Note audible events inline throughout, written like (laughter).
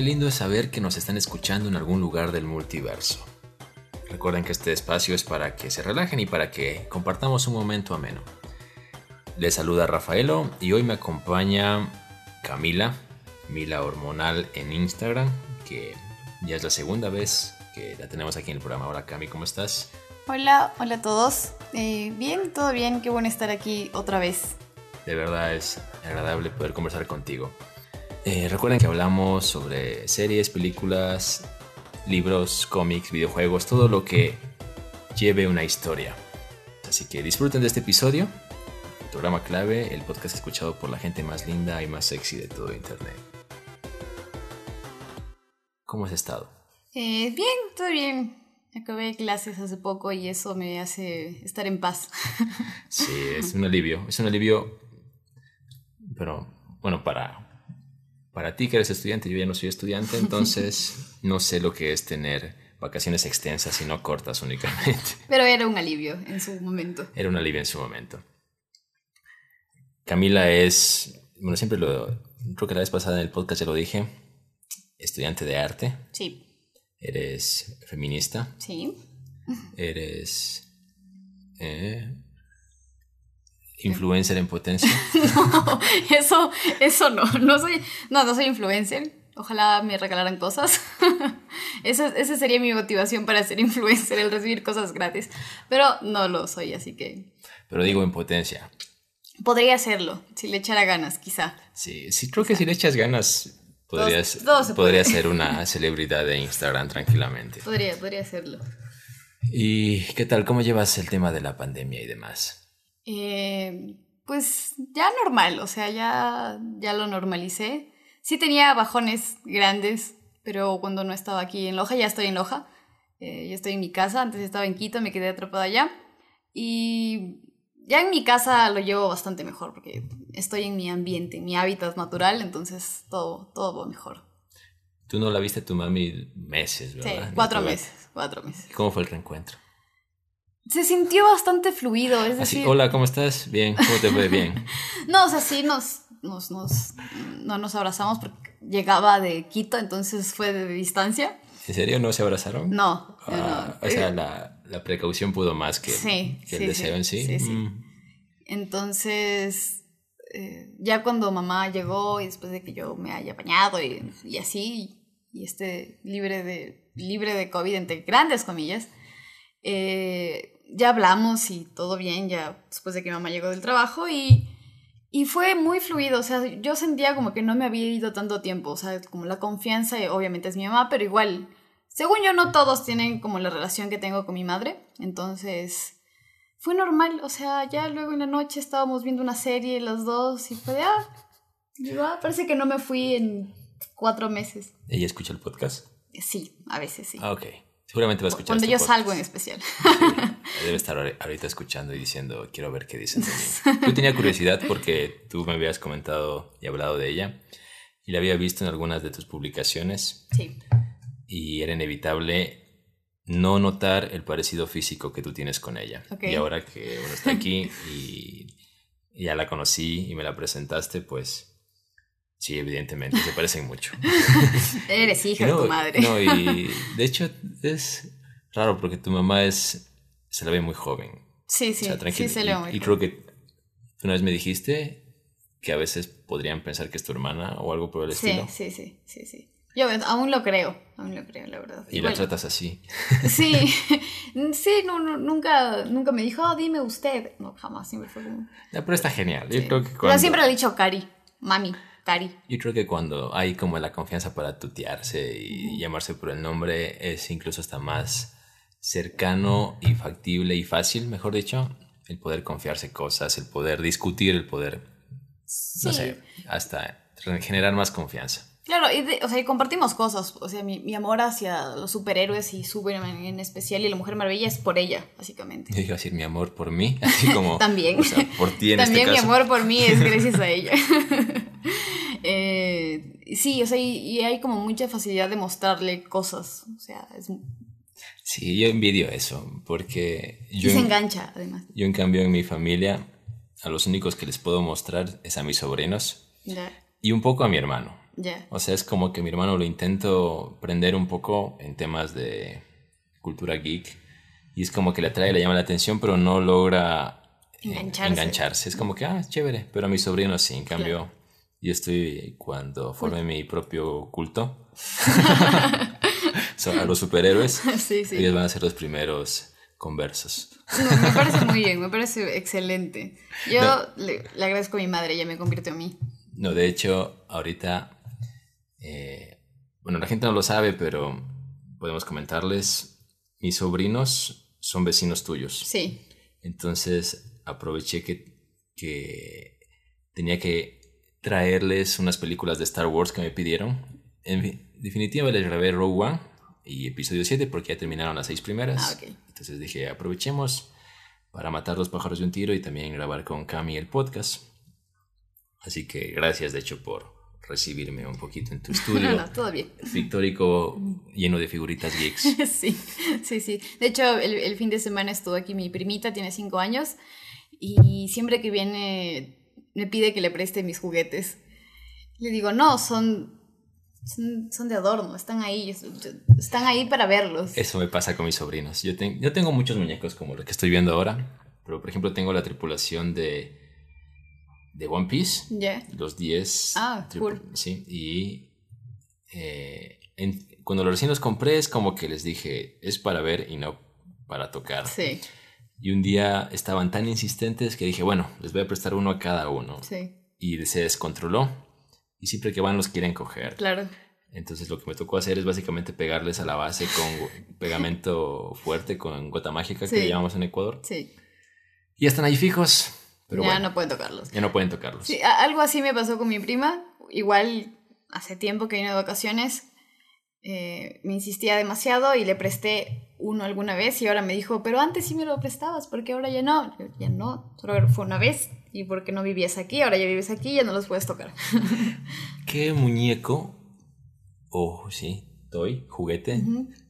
Qué lindo es saber que nos están escuchando en algún lugar del multiverso. Recuerden que este espacio es para que se relajen y para que compartamos un momento ameno. Les saluda Rafaelo y hoy me acompaña Camila, Mila Hormonal en Instagram, que ya es la segunda vez que la tenemos aquí en el programa. Hola Cami, ¿cómo estás? Hola, hola a todos. Eh, bien, todo bien, qué bueno estar aquí otra vez. De verdad es agradable poder conversar contigo. Eh, recuerden que hablamos sobre series, películas, libros, cómics, videojuegos, todo lo que lleve una historia. Así que disfruten de este episodio, el programa clave, el podcast escuchado por la gente más linda y más sexy de todo Internet. ¿Cómo has estado? Eh, bien, todo bien. Acabé clases hace poco y eso me hace estar en paz. Sí, es un alivio. Es un alivio, pero bueno, para, para ti que eres estudiante, yo ya no soy estudiante, entonces (laughs) no sé lo que es tener vacaciones extensas y no cortas únicamente. (laughs) Pero era un alivio en su momento. Era un alivio en su momento. Camila es, bueno, siempre lo, creo que la vez pasada en el podcast ya lo dije, estudiante de arte. Sí. Eres feminista. Sí. Eres eh, influencer en potencia. (laughs) no, eso, eso no. No soy, no, no soy influencer. Ojalá me regalaran cosas. (laughs) esa, esa sería mi motivación para ser influencer, el recibir cosas gratis. Pero no lo soy, así que. Pero digo en potencia. Podría hacerlo, si le echara ganas, quizá. Sí, sí, creo que si le echas ganas, podrías, Todo- podría ser una celebridad de Instagram tranquilamente. Podría, podría hacerlo. ¿Y qué tal? ¿Cómo llevas el tema de la pandemia y demás? Eh, pues ya normal, o sea, ya, ya lo normalicé. Sí tenía bajones grandes, pero cuando no estaba aquí en Loja, ya estoy en Loja. Eh, ya estoy en mi casa, antes estaba en Quito, me quedé atrapada allá. Y ya en mi casa lo llevo bastante mejor, porque estoy en mi ambiente, en mi hábitat natural, entonces todo, todo va mejor. Tú no la viste a tu mami meses, Sí, ¿verdad? Ni cuatro meses, cuatro meses. ¿Cómo fue el reencuentro? Se sintió bastante fluido, es Así, decir... hola, ¿cómo estás? Bien, ¿cómo te fue? Bien. (laughs) No, o sea, sí nos, nos, nos, no nos abrazamos porque llegaba de Quito, entonces fue de distancia. ¿En serio no se abrazaron? No, Ah, no. o sea, la, la precaución pudo más que, Sí, que el sí, deseo en sí. Mm. Entonces, eh, ya cuando mamá llegó y después de que yo me haya bañado y, y así, y esté libre de, libre de COVID, entre grandes comillas, eh, ya hablamos y todo bien, ya después de que mamá llegó del trabajo y, y fue muy fluido, o sea, yo sentía como que no me había ido tanto tiempo, o sea, como la confianza, y obviamente es mi mamá, pero igual, según yo no todos tienen como la relación que tengo con mi madre, entonces fue normal, o sea, ya luego en la noche estábamos viendo una serie los dos y fue de, ah, digo, ah, parece que no me fui en cuatro meses. ¿Ella escucha el podcast? Sí, a veces sí. Ah, ok. Seguramente va a escuchar Cuando yo podcast. salgo en especial. Debe (laughs) estar ahori- ahorita escuchando y diciendo, quiero ver qué dicen de mí. Yo tenía curiosidad porque tú me habías comentado y hablado de ella y la había visto en algunas de tus publicaciones Sí. y era inevitable no notar el parecido físico que tú tienes con ella. Ok. Y ahora que bueno, está aquí y ya la conocí y me la presentaste, pues sí, evidentemente, se parecen mucho. (laughs) Eres hija no, de tu madre. no, y (laughs) de hecho es raro porque tu mamá es, se la ve muy joven. sí, sí, o sea, sí tranquila. se le ve y, muy y bien. creo que tú una vez me dijiste que a veces podrían pensar que es tu hermana o algo por el Sí, estilo. sí, sí, sí, sí. Yo aún lo creo, aún lo creo, la verdad. Y la tratas así. Sí, (laughs) sí, no, no, nunca, nunca me dijo, oh, dime usted. No, jamás, siempre fue como... No, pero está genial. Yo Sí. creo que Pero cuando, siempre le he dicho Cari, mami, Cari. yo creo que cuando hay como la confianza para tutearse y llamarse por el nombre es incluso hasta más cercano y factible y fácil, mejor dicho, el poder confiarse cosas, el poder discutir, el poder, no Sí. sé, hasta generar más confianza. Claro, y de- o sea, y compartimos cosas. O sea, mi, mi amor hacia los superhéroes y Superman en especial y la Mujer Maravilla es por ella, básicamente. Yo iba a decir mi amor por mí, (laughs) así como... (laughs) También. o sea, por ti en También este mi caso. amor por mí es gracias a ella. (laughs) Eh, sí, o sea, y, y hay como mucha facilidad de mostrarle cosas. O sea, es, Sí, yo envidio eso, porque y yo, se en, engancha, además. yo en cambio en mi familia, a los únicos que les puedo mostrar es a mis sobrinos Ya. y un poco a mi hermano. Ya. O sea, es como que mi hermano lo intento prender un poco en temas de cultura geek. Y es como que le atrae, le llama la atención, pero no logra eh, Engancharse. engancharse. Es como que, ah, es chévere. Pero a mi sobrino sí, en cambio, yo estoy cuando forme mi propio culto. (laughs) (laughs) A los superhéroes. (laughs) Sí, sí. Ellos van a ser los primeros conversos. No, me parece muy bien, me parece excelente. Yo No. le, le agradezco a mi madre, ella me convirtió en mí. No, de hecho, ahorita, eh, bueno, la gente no lo sabe, pero podemos comentarles, mis sobrinos son vecinos tuyos. Sí, Entonces aproveché que, que tenía que traerles unas películas de Star Wars que me pidieron. En fi- definitiva les grabé Rogue One y episodio 7 porque ya terminaron las seis primeras. Ah, ok. Entonces dije, aprovechemos para matar los pájaros de un tiro y también grabar con Cami el podcast. Así que gracias, de hecho, por recibirme un poquito en tu no, estudio (laughs) no, todo bien. pictórico lleno de figuritas geeks. (laughs) Sí, sí, sí. De hecho, el, el fin de semana estuvo aquí mi primita, tiene cinco años, y siempre que viene me pide que le preste mis juguetes. Le digo, no, son, son, son de adorno, están ahí, están ahí para verlos. Eso me pasa con mis sobrinos. Yo, ten- yo tengo muchos muñecos como los que estoy viendo ahora, pero por ejemplo tengo la tripulación de, de One Piece, los 10. Ah, cool. Sí, y eh, en- cuando los recién los compré es como que les dije, es para ver y no para tocar. Sí, Y un día estaban tan insistentes que dije, bueno, les voy a prestar uno a cada uno. sí, Y se descontroló. Y siempre que van los quieren coger. claro. Entonces lo que me tocó hacer es básicamente pegarles a la base con (laughs) pegamento fuerte, con gota mágica que le llamamos en Ecuador. Sí, Y están ahí fijos, pero ya bueno, no pueden tocarlos. ya no pueden tocarlos. Sí, algo así me pasó con mi prima. Igual hace tiempo que vino de vacaciones. Eh, me insistía demasiado y le presté uno alguna vez y ahora me dijo, pero antes sí me lo prestabas, porque ahora ya no. Yo, ya no, solo fue una vez y porque no vivías aquí, ahora ya vives aquí, ya no los puedes tocar. (laughs) ¿Qué muñeco o sí, toy, juguete,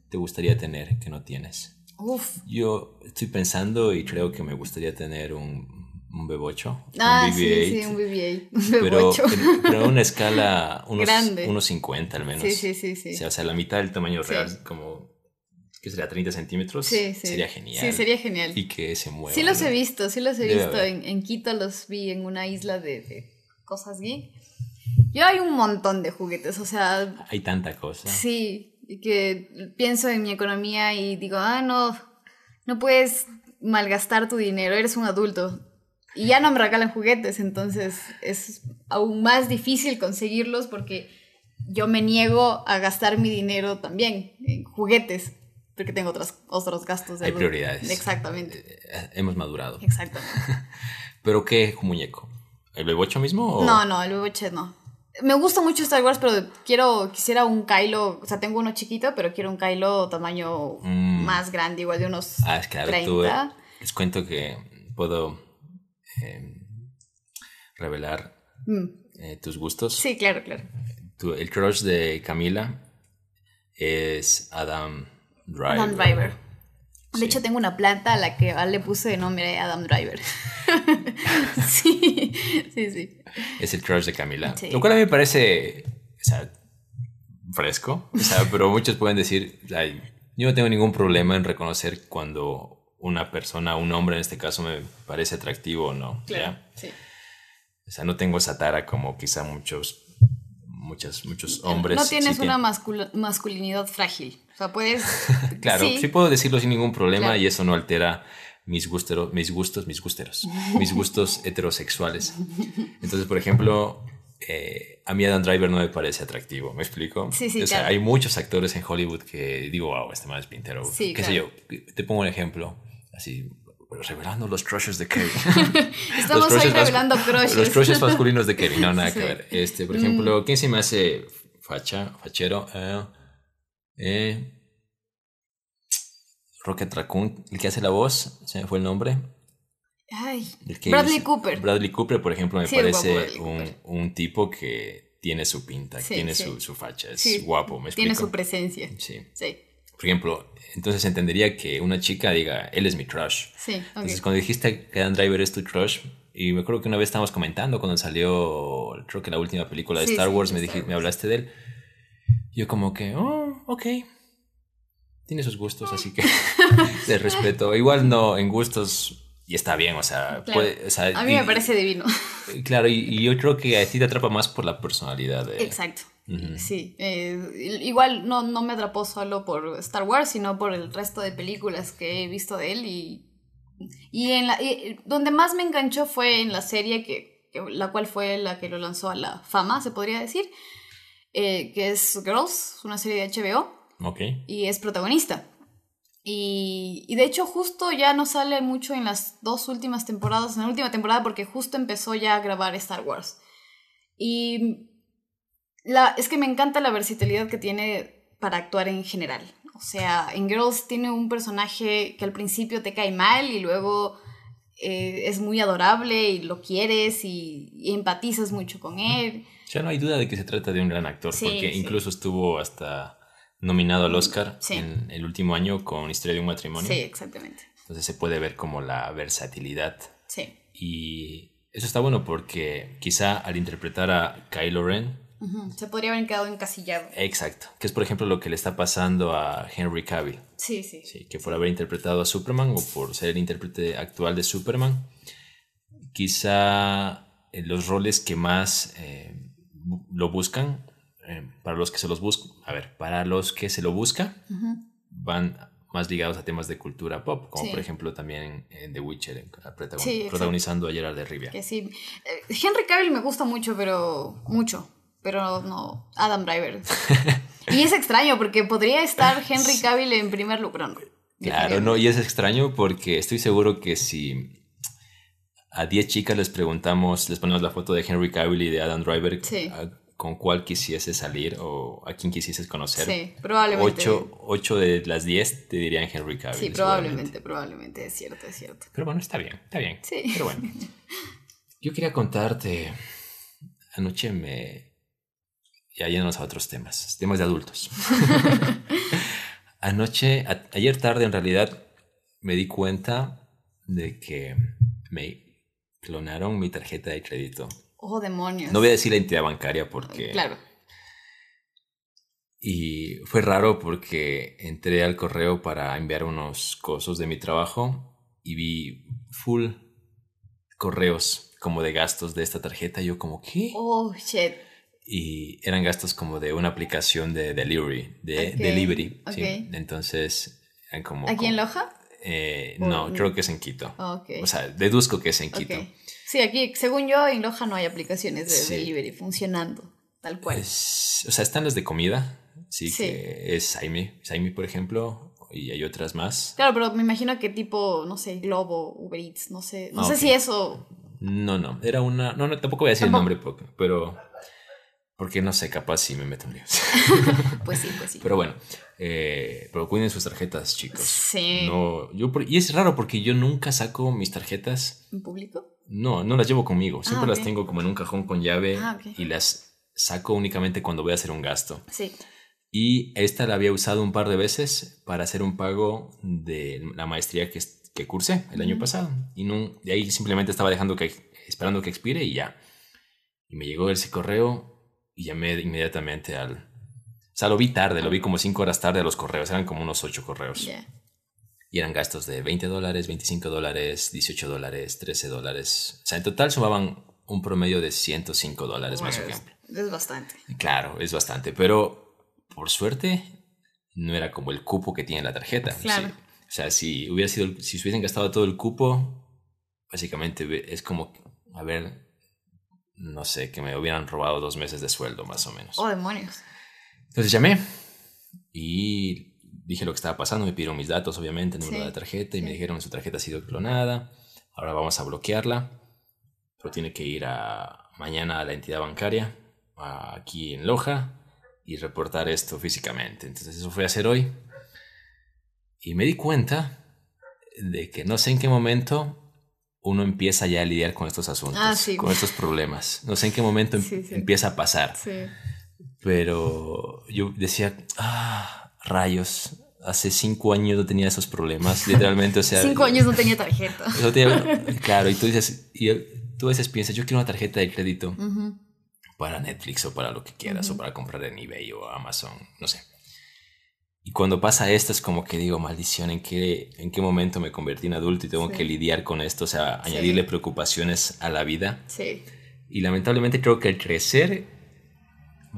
te gustaría tener que no tienes? Uf. Yo estoy pensando y creo que me gustaría tener un, un B8, Ah, un sí, BB-8, sí, un BB-8. Un pero, B8. en- pero a una escala (laughs) unos, Grande. unos 50 al menos. Sí, sí, sí, sí. O sea, o sea, la mitad del tamaño Sí. real, como, ¿qué sería? 30 centímetros. Sí, sí. Sería genial. Sí, sería genial. Y que se mueva. Sí los ¿no? he visto, sí los he Debe visto. En, en Quito los vi en una isla de, de cosas geek. Yo hay un montón de juguetes, o sea, Hay tanta cosa. sí, que pienso en mi economía y digo, ah, no, no puedes malgastar tu dinero, eres un adulto. Y ya no me regalan juguetes, entonces es aún más difícil conseguirlos porque yo me niego a gastar mi dinero también en juguetes, porque tengo otros, otros gastos. de Hay prioridades. Exactamente, Eh, Hemos madurado. exactamente. (laughs) ¿Pero qué muñeco? ¿El B8 mismo? o- No, no, el BB-8 no. Me gusta mucho Star Wars, pero quiero, quisiera un Kylo, o sea, tengo uno chiquito, pero quiero un Kylo tamaño Mm. más grande, igual de unos Ah, es que a ver, tú, 30. eh, les cuento que puedo eh, revelar Mm. eh, tus gustos. Sí, claro, claro. Tu- el crush de Camila es Adam Driver. Adam Driver. De Sí. hecho, tengo una planta a la que le puse de nombre Adam Driver. (laughs) sí, sí, sí. Es el crush de Camila. Sí. Lo cual a mí me parece, o sea, fresco. O sea, pero muchos pueden decir, "Ay, yo no tengo ningún problema en reconocer cuando una persona, un hombre en este caso, me parece atractivo o no. ¿ya? Sí. O sea, no tengo esa tara como quizá muchos, muchos, muchos hombres. no tienes sí una mascul- masculinidad frágil. O sea, puedes. (laughs) Claro, sí. sí. puedo decirlo sin ningún problema Claro. y eso no altera mis, gustero- mis gustos, mis gusteros, (laughs) mis gustos heterosexuales. Entonces, por ejemplo, eh, a mí Adam Driver no me parece atractivo, ¿me explico? Sí, sí, O sea, claro. hay muchos actores en Hollywood que digo, wow, este man es pintero. Sí, ¿Qué sé claro. yo? Te pongo un ejemplo, así, revelando los crushes de Kevin. (laughs) Estamos crushes mas- revelando crushes. Los crushes masculinos de Kevin, no, nada Sí. Mm. que ver. Este, por ejemplo, ¿quién se me hace facha, fachero? Eh, eh, Rocket Raccoon, el que hace la voz, se me fue el nombre. Ay, El que Bradley Cooper. Bradley Cooper, por ejemplo, me Sí, parece un, un tipo que tiene su pinta, Sí, tiene. Su, su facha, es guapo, me explico. Tiene su presencia. Sí. Sí, Por ejemplo, entonces entendería que una chica diga, él es mi crush. sí, ok. Entonces, cuando dijiste que Dan Driver es tu crush, Y me acuerdo que una vez estábamos comentando cuando salió, creo que la última película de Sí, Star sí, Wars, de me, Star dijiste, me Wars. hablaste de él. Yo como que, oh, ok. Tiene sus gustos, así que (laughs) te respeto. Igual no, en gustos, y está bien, o sea, Claro. puede- o sea, A mí y- me parece divino. Claro, y, y yo creo que a ti te atrapa más por la personalidad de... Exacto. Sí. eh, igual no, no me atrapó solo por Star Wars, sino por el resto de películas que he visto de él. Y, y en la, y donde más me enganchó fue en la serie, que, que- la cual fue la que lo lanzó a la fama, se podría decir, eh, que es Girls, una serie de HBO. Ok. y es protagonista. Y, y de hecho justo ya no sale mucho en las dos últimas temporadas, en la última temporada porque justo empezó ya a grabar Star Wars. Y la, es que me encanta la versatilidad que tiene para actuar en general. O sea, en Girls tiene un personaje que al principio te cae mal y luego eh, es muy adorable y lo quieres y, y empatizas mucho con él. Ya no hay duda de que se trata de un gran actor, Sí, porque sí. incluso estuvo hasta nominado al Oscar Sí. en el último año con Historia de un matrimonio. Sí, exactamente. Entonces se puede ver como la versatilidad. Sí. Y eso está bueno porque quizá al interpretar a Kylo Ren, Se podría haber quedado encasillado. exacto, que es por ejemplo lo que le está pasando a Henry Cavill. Sí, sí. Sí, que por haber interpretado a Superman o por ser el intérprete actual de Superman, quizá eh, los roles que más eh, lo buscan, eh, para los que se los buscan, a ver, para los que se lo busca, van más ligados a temas de cultura pop, como Sí. por ejemplo también en The Witcher, en- protagon- Sí, exacto. protagonizando a Gerard de Rivia. Que sí. Henry Cavill me gusta mucho, pero. Mucho. Pero no. Adam Driver. y es extraño porque podría estar Henry (laughs) Cavill en primer lugar. No, Claro, no, y es extraño porque estoy seguro que si a 10 chicas les preguntamos, les ponemos la foto de Henry Cavill y de Adam Driver, Sí. con cuál quisiese salir o a quién quisieses conocer. Sí, probablemente. 8, de las 10 te dirían Henry Cavill. Sí, probablemente, probablemente. Es cierto, es cierto. Pero bueno, está bien, está bien. Sí. Pero bueno. (laughs) Yo quería contarte, anoche me... Ya yéndonos a otros temas, temas de adultos. (laughs) Anoche, a- ayer tarde en realidad, me di cuenta de que me clonaron mi tarjeta de crédito. Oh, demonios. No voy a decir la entidad bancaria porque... Claro. Y fue raro porque entré al correo para enviar unos cosos de mi trabajo y vi full correos como de gastos de esta tarjeta. Yo como, ¿qué? Oh, shit. Y eran gastos como de una aplicación de delivery, de delivery. Entonces, eran como... ¿Aquí en Loja? Eh, no, creo que es en Quito. Oh, ok. O sea, deduzco que es en Quito. Sí, aquí, según yo, en Loja no hay aplicaciones de Sí. delivery funcionando. Tal cual. Es- o sea, están las de comida, sí, Sí. que es Saimi, Saimi, por ejemplo, y hay otras más. Claro, pero me imagino que tipo, no sé, Globo, Uber Eats, no sé. No Ah, sé si eso. No, no, era una. No, no, tampoco voy a decir Tampoco. el nombre, porque- pero. Porque no sé, capaz si me meto en líos. (laughs) Pues sí, pues sí. pero bueno, eh, pero cuiden sus tarjetas, chicos. Sí. No, yo, y es raro porque yo nunca saco mis tarjetas. ¿En público? No, no las llevo conmigo. Siempre Ah, las ok. tengo como en un cajón con llave Ah, ok. y las saco únicamente cuando voy a hacer un gasto. Sí. Y esta la había usado un par de veces para hacer un pago de la maestría que, que cursé el año Ujú. pasado. Y no, de ahí simplemente estaba dejando que, esperando que expire y ya. Y me llegó ese correo y llamé inmediatamente al... O sea, lo vi tarde, lo vi como cinco horas tarde a los correos. Eran como unos ocho correos. Y eran gastos de 20 dólares, 25 dólares, 18 dólares, 13 dólares. O sea, en total sumaban un promedio de 105 dólares más o Bueno, menos. es, bastante. Claro, es bastante, pero por suerte no era como el cupo que tiene la tarjeta. Claro. sí. O sea, si hubiera sido, si se hubiesen gastado todo el cupo, básicamente es como, a ver, no sé, que me hubieran robado dos meses de sueldo más o menos. Oh, demonios. Entonces llamé y dije lo que estaba pasando, me pidieron mis datos, obviamente, el número Sí, de la tarjeta, y me dijeron su tarjeta ha sido clonada, ahora vamos a bloquearla, pero tiene que ir a, mañana a la entidad bancaria, a- aquí en Loja, y reportar esto físicamente. Entonces eso fue a hacer hoy, y me di cuenta de que no sé en qué momento uno empieza ya a lidiar con estos asuntos, Ah, sí. con estos problemas. No sé en qué momento em- Sí, sí. empieza a pasar. Sí. Pero yo decía, ah, rayos, hace cinco años no tenía esos problemas, (laughs) literalmente, o sea... Cinco años no tenía tarjeta. (laughs) no tenía- (laughs) claro, y tú dices, y tú a veces piensas, yo quiero una tarjeta de crédito para Netflix o para lo que quieras o para comprar en eBay o Amazon, no sé. Y cuando pasa esto es como que digo, maldición, ¿en qué, en qué momento me convertí en adulto y tengo Sí. que lidiar con esto? O sea, Sí. añadirle preocupaciones a la vida. Sí. Y lamentablemente creo que el crecer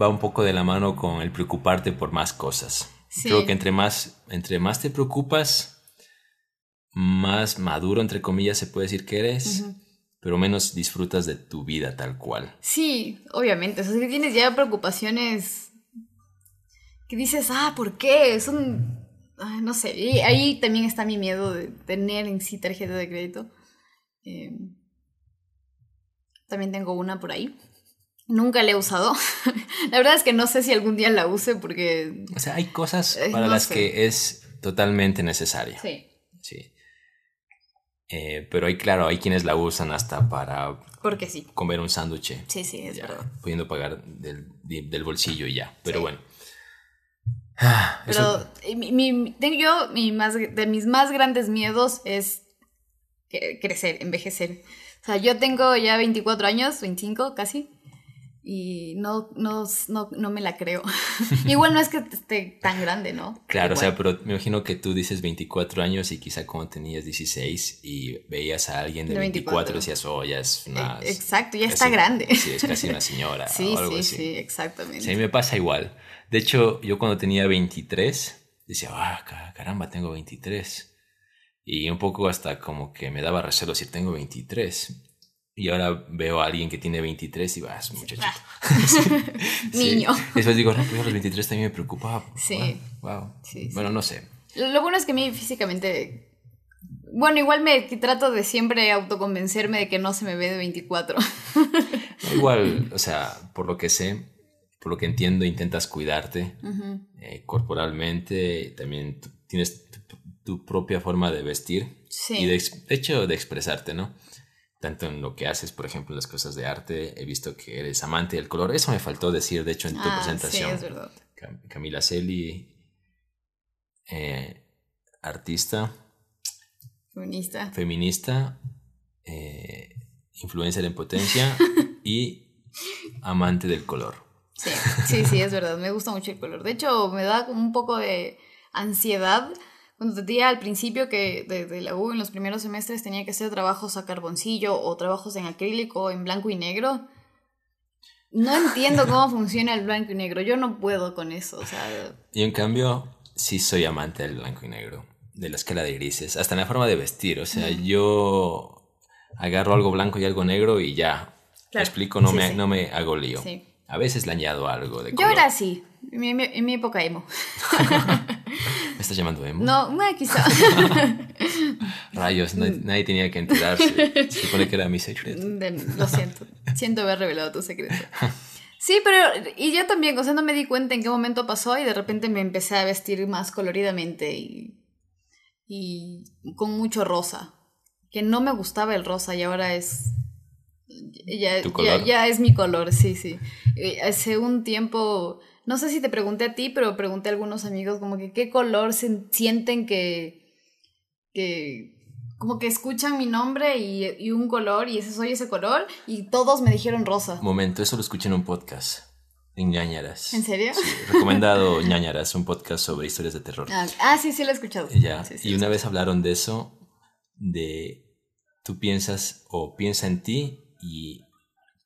va un poco de la mano con el preocuparte por más cosas. Sí. Creo que entre más, entre más te preocupas, más maduro, entre comillas, se puede decir que eres, pero menos disfrutas de tu vida tal cual. Sí, obviamente. O sea, si tienes ya preocupaciones que dices, ah, ¿por qué? Son, ah, no sé. Y ahí también está mi miedo de tener en sí tarjeta de crédito. Eh, también tengo una por ahí. Nunca la he usado. (laughs) la verdad es que no sé si algún día la use porque... O sea, hay cosas Eh, para no las sé. que es totalmente necesaria. Sí, Sí. Eh, pero hay, claro, hay quienes la usan hasta para porque sí. comer un sándwich. Sí, sí, es ya, verdad. pudiendo pagar del, del bolsillo y ya. Pero Sí. bueno. Ah, eso- Pero eh, mi, mi- tengo yo, mi más, de mis más grandes miedos es que- crecer, envejecer. O sea, yo tengo ya 24 años, 25 casi, y no, no, no, no me la creo. (laughs) Igual no es que esté tan grande, ¿no? Claro, o Igual. sea, pero me imagino que tú dices 24 años y quizá cuando tenías 16 y veías a alguien de De 24, 24. decías, oh, ya es una... Eh, Exacto, ya casi- está grande. Sí, es casi una señora (laughs) Sí, o algo sí, así. sí, exactamente. A mí me pasa igual. De hecho, yo cuando tenía 23, decía, ah, ca- caramba, tengo 23. Y un poco hasta como que me daba recelo decir, tengo 23. Y ahora veo a alguien que tiene 23 y va, es un muchachito. (laughs) (laughs) Niño. Después digo, no, pues a los 23 también me preocupaba. Sí. Wow. Sí, sí. Bueno, no sé. Lo, bueno es que a mí físicamente... Bueno, igual me trato de siempre autoconvencerme de que no se me ve de 24. No, Igual, (laughs) o sea, por lo que sé, por lo que entiendo, intentas cuidarte eh, corporalmente, también tienes tu, propia forma de vestir Sí. y de, hecho de expresarte, ¿no? Tanto en lo que haces, por ejemplo, en las cosas de arte, he visto que eres amante del color. Eso me faltó decir, de hecho, en tu Ah, sí, presentación. es verdad. Cam- Camila Celi, eh, artista, Feminista. feminista, eh, influencer en potencia (laughs) y amante del color. Sí, sí, sí, es verdad. Me gusta mucho el color. De hecho, me da como un poco de ansiedad. Cuando te decía al principio que desde la U en los primeros semestres tenía que hacer trabajos a carboncillo o trabajos en acrílico en blanco y negro. No entiendo cómo (laughs) funciona el blanco y negro. Yo no puedo con eso. O sea, Y en cambio, sí soy amante del blanco y negro, de la escala de grises, hasta en la forma de vestir. O sea, yo agarro algo blanco y algo negro y ya. ¿Me Claro. explico? No, Sí, me, sí. no me hago lío. Sí. A veces le añado algo de yo color. era así. En mi, en mi época emo. (laughs) ¿Me estás llamando emo? No, (laughs) no, quizá. Rayos, nadie, nadie tenía que enterarse. Se supone que era mi secreto. Lo siento. Siento haber revelado tu secreto. Sí, pero. Y yo también, o sea, no me di cuenta en qué momento pasó y de repente me empecé a vestir más coloridamente y. y con mucho rosa. Que no me gustaba el rosa y ahora es. Ya, ¿Tu ya, color? ya es mi color, sí, sí. Hace un tiempo. No sé si te pregunté a ti, pero pregunté a algunos amigos como que qué color se sienten que. que como que escuchan mi nombre y, y un color y ese soy ese color y todos me dijeron rosa. Momento, eso lo escuché en un podcast. En ñañaras. ¿En serio? Sí, recomendado (laughs) ñañaras, un podcast sobre historias de terror. Ah, ah, sí, sí lo he escuchado. Ya, Sí, sí, y una vez hablaron de eso, de tú piensas o piensa en ti y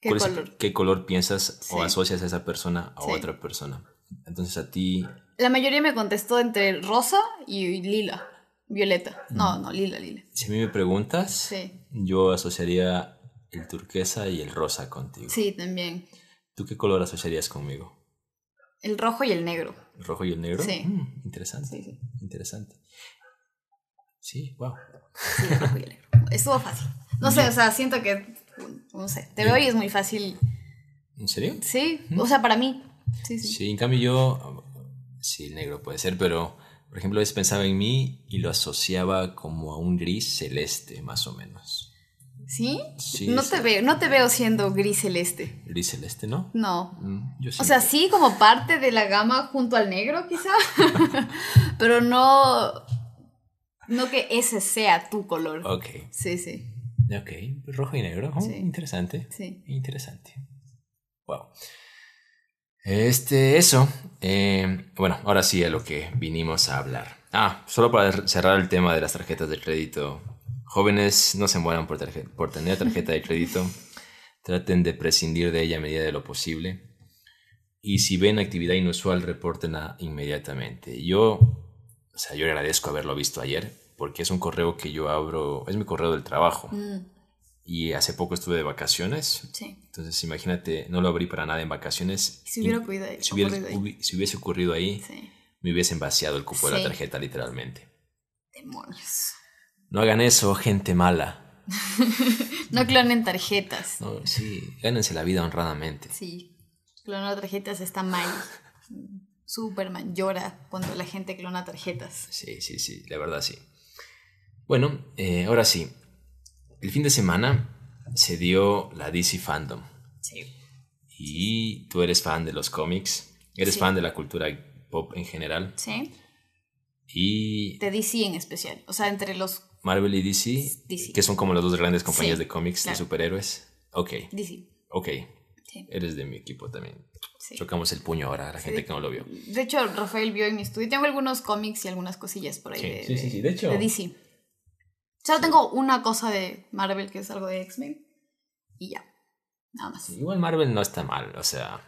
¿Qué es- color? qué color piensas o asocias a esa persona a Sí. otra persona. Entonces a ti, La mayoría me contestó entre rosa y lila. Violeta. No, no, lila, lila. si a mí me preguntas, Sí. yo asociaría el turquesa y el rosa contigo. Sí, también. ¿Tú qué color asociarías conmigo? El rojo y el negro. ¿El rojo y el negro? Sí. Mm, interesante. Sí. Interesante. Sí, wow. Sí, el rojo y el negro. Estuvo fácil. No (laughs) sé, o sea, siento que. No sé. Te veo y es muy fácil. ¿En serio? Sí, o sea, para mí. Sí, sí. Sí, en cambio yo, sí, el negro puede ser, pero por ejemplo, a veces pensaba en mí y lo asociaba como a un gris celeste, más o menos. ¿Sí? Sí, no te veo, no te veo siendo gris celeste. Gris celeste, ¿no? No. Mm, yo O sea, sí, como parte de la gama junto al negro, quizá. (laughs) Pero no. No que ese sea tu color. Ok. Sí, sí. Ok, rojo y negro. Oh, Sí. Interesante. Sí. Interesante. Wow. Este, eso. eh, bueno, ahora sí a lo que vinimos a hablar. Ah, solo para cerrar el tema de las tarjetas de crédito. Jóvenes, no se mueran por, por tener tarjeta de crédito. (laughs) Traten de prescindir de ella a medida de lo posible. Y si ven actividad inusual, repórtenla inmediatamente. Yo, o sea, yo agradezco haberlo visto ayer, porque es un correo que yo abro, es mi correo del trabajo. Mm, Y hace poco estuve de vacaciones, sí. entonces imagínate, no lo abrí para nada en vacaciones. Si hubiera Y cuidado- si, hubiera- ocurrido hubi- si hubiese ocurrido ahí, Sí. me hubiesen vaciado el cupo de la tarjeta literalmente. Demonios. No hagan eso, gente mala. (laughs) No clonen tarjetas. No, sí, gánense la vida honradamente. Sí. Clonar tarjetas está mal. Superman llora cuando la gente clona tarjetas. Sí, sí, sí, la verdad sí. Bueno, eh, ahora sí. El fin de semana se dio la DC Fandom. Sí. Y tú eres fan de los cómics, eres Sí. fan de la cultura pop en general. Sí. Y De DC en especial. O sea, entre los Marvel y DC, DC. que son como las dos grandes compañías Sí, de cómics claro. de superhéroes. Ok, DC. ok. Sí. Eres de mi equipo también. Sí. Chocamos el puño ahora a la gente que no lo vio. De hecho, Rafael vio en mi estudio. Tengo algunos cómics y algunas cosillas por ahí Sí, de, sí, sí, sí. De hecho- de DC. Solo tengo una cosa de Marvel que es algo de X-Men. Y ya. Nada más. Igual Marvel no está mal, o sea,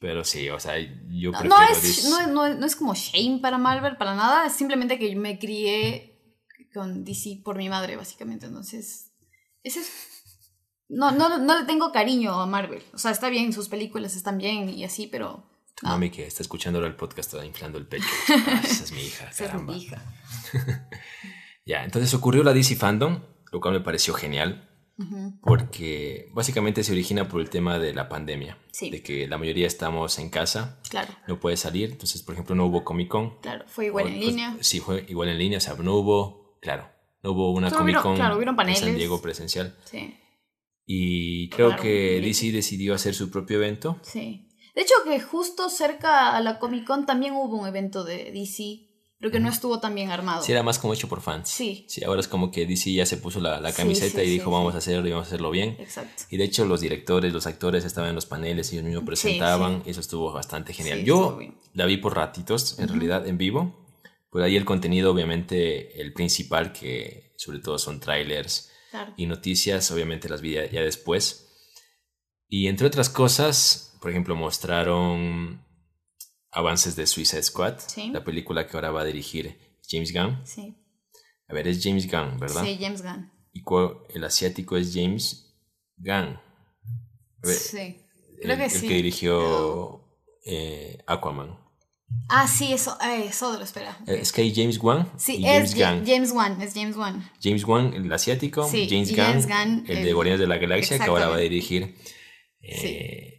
pero sí, o sea, yo No, prefiero no es, no, no- no es como shame para Marvel, para nada. Es simplemente que me crié con DC por mi madre, básicamente. Entonces, ese es... No, no, no le tengo cariño a Marvel. O sea, está bien, sus películas están bien y así, pero... Tu no. mami que está escuchando ahora el podcast está inflando el pecho. (laughs) Ah, esa es mi hija, Esa es caramba. mi hija. (laughs) Ya, entonces ocurrió la DC Fandom, lo cual me pareció genial, porque básicamente se origina por el tema de la pandemia. Sí. De que la mayoría estamos en casa, Claro, no puede salir, entonces, por ejemplo, no hubo Comic Con. claro. Fue igual O, en pues, línea. Sí, fue igual en línea, o sea, no hubo, claro, no hubo una Solo Comic Con claro, en San. Diego presencial. Sí, Y creo Claro, que DC decidió hacer su propio evento. sí. De hecho, que justo cerca a la Comic Con también hubo un evento de DC, pero que no estuvo tan bien armado. Sí, era más como hecho por fans. Sí. Sí, ahora es como que DC ya se puso la, camiseta sí, y dijo, sí, vamos a hacerlo y vamos a hacerlo bien. Exacto. Y de hecho los directores, los actores estaban en los paneles, ellos mismos presentaban, y eso estuvo bastante genial. Yo la vi por ratitos, en realidad, en vivo. Por ahí el contenido, obviamente, el principal, que sobre todo son trailers Claro. y noticias, obviamente las vi ya, ya después. Y entre otras cosas, por ejemplo, mostraron avances de Suicide Squad, Sí. la película que ahora va a dirigir James Gunn. Sí. A ver, es James Gunn, ¿verdad? Sí, James Gunn. Y el asiático es James Gunn. Ver, Sí. Creo el, que el sí. que dirigió eh, Aquaman. Ah, sí, eso, eh, eso lo espera. Eh, Es que hay James Wan Sí, y es James Ja- Gunn. James Wan, es James Wan. James Wan, el asiático, Sí, James, Gunn, James Gunn, el de Guardianes de la Galaxia, que ahora va a dirigir eh,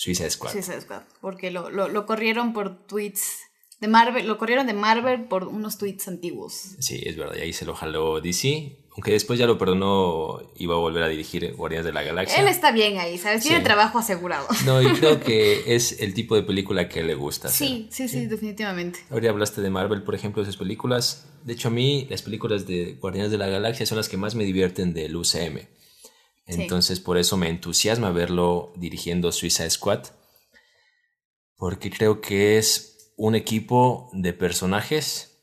Suicide Squad. Suicide Squad. Porque lo, lo, lo corrieron por tweets de Marvel, lo corrieron de Marvel por unos tweets antiguos. Sí, es verdad, y ahí se lo jaló DC, aunque después ya lo perdonó, iba a volver a dirigir Guardianes de la Galaxia. Él está bien ahí, ¿sabes? Tiene Sí. trabajo asegurado. (laughs) No, y creo que es el tipo de película que le gusta hacer. Sí, sí, sí, definitivamente. Ahora hablaste de Marvel, por ejemplo, de sus películas. De hecho, a mí las películas de Guardianes de la Galaxia son las que más me divierten del UCM. Sí. Entonces, por eso me entusiasma verlo dirigiendo Suicide Squad. Porque creo que es un equipo de personajes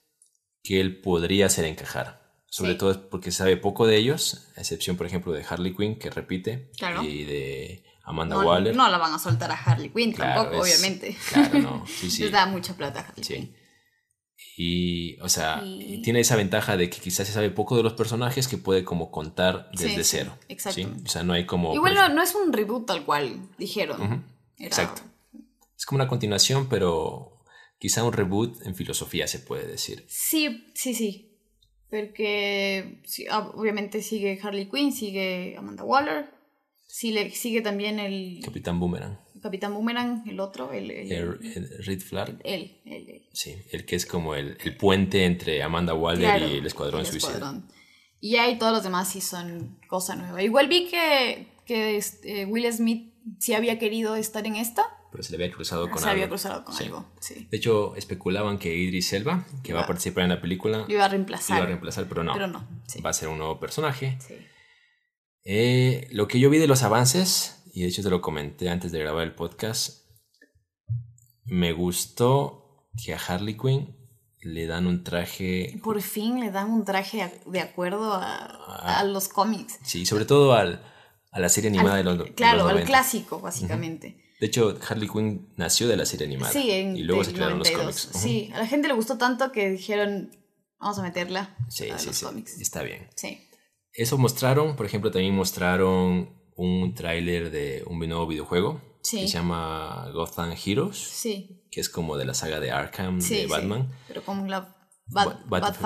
que él podría hacer encajar. Sobre Sí. todo porque sabe poco de ellos, a excepción, por ejemplo, de Harley Quinn, que repite, Claro. y de Amanda No, Waller. no la van a soltar a Harley Quinn Claro, tampoco, es- obviamente. Claro, no. Sí, (laughs) sí. Les da mucha plata a Harley Quinn. Sí. Y, o sea, tiene esa ventaja de que quizás se sabe poco de los personajes que puede como contar Sí, desde sí, cero. ¿sí? exactamente. O sea, no hay como... Igual no, no es un reboot tal cual, dijeron. Era- Exacto. Es como una continuación, pero quizá un reboot en filosofía se puede decir. Sí, sí, sí. Porque sí, ah, obviamente sigue Harley Quinn, sigue Amanda Waller, sí le- sigue también el Capitán Boomerang. Capitán Boomerang, el otro, el, el- El, el Reed Flag. él, él. Sí, el que es como el, puente entre Amanda Waller Claro, y el Escuadrón Suicida. Escuadrón. Y ahí todos los demás sí son cosa nueva. Igual vi que, que este, Will Smith sí había querido estar en esta, pero se le había cruzado con Se algo. había cruzado con Sí. algo, sí. De hecho, especulaban que Idris Elba, que va a Iba- participar en la película, Lo iba a reemplazar. iba a reemplazar, pero no. Pero no, sí. Va a ser un nuevo personaje. Sí. Eh, lo que yo vi de los avances, y de hecho te lo comenté antes de grabar el podcast, me gustó que a Harley Quinn le dan un traje, Por fin le dan un traje de acuerdo a, Ah. a los cómics. sí, sobre todo al, a la serie animada Al- de los, de claro, los al 90. clásico, básicamente. De hecho, Harley Quinn nació de la serie animada. Sí, en y luego se crearon los 92. cómics. Sí, a la gente le gustó tanto que dijeron, vamos a meterla sí, a sí, los sí, cómics. Está bien. Sí. Eso mostraron, por ejemplo, también mostraron un tráiler de un nuevo videojuego Sí. que se llama Gotham Heroes, Sí, que es como de la saga de Arkham sí, de. Batman. Pero con la Bat, Ba- Bat Bati-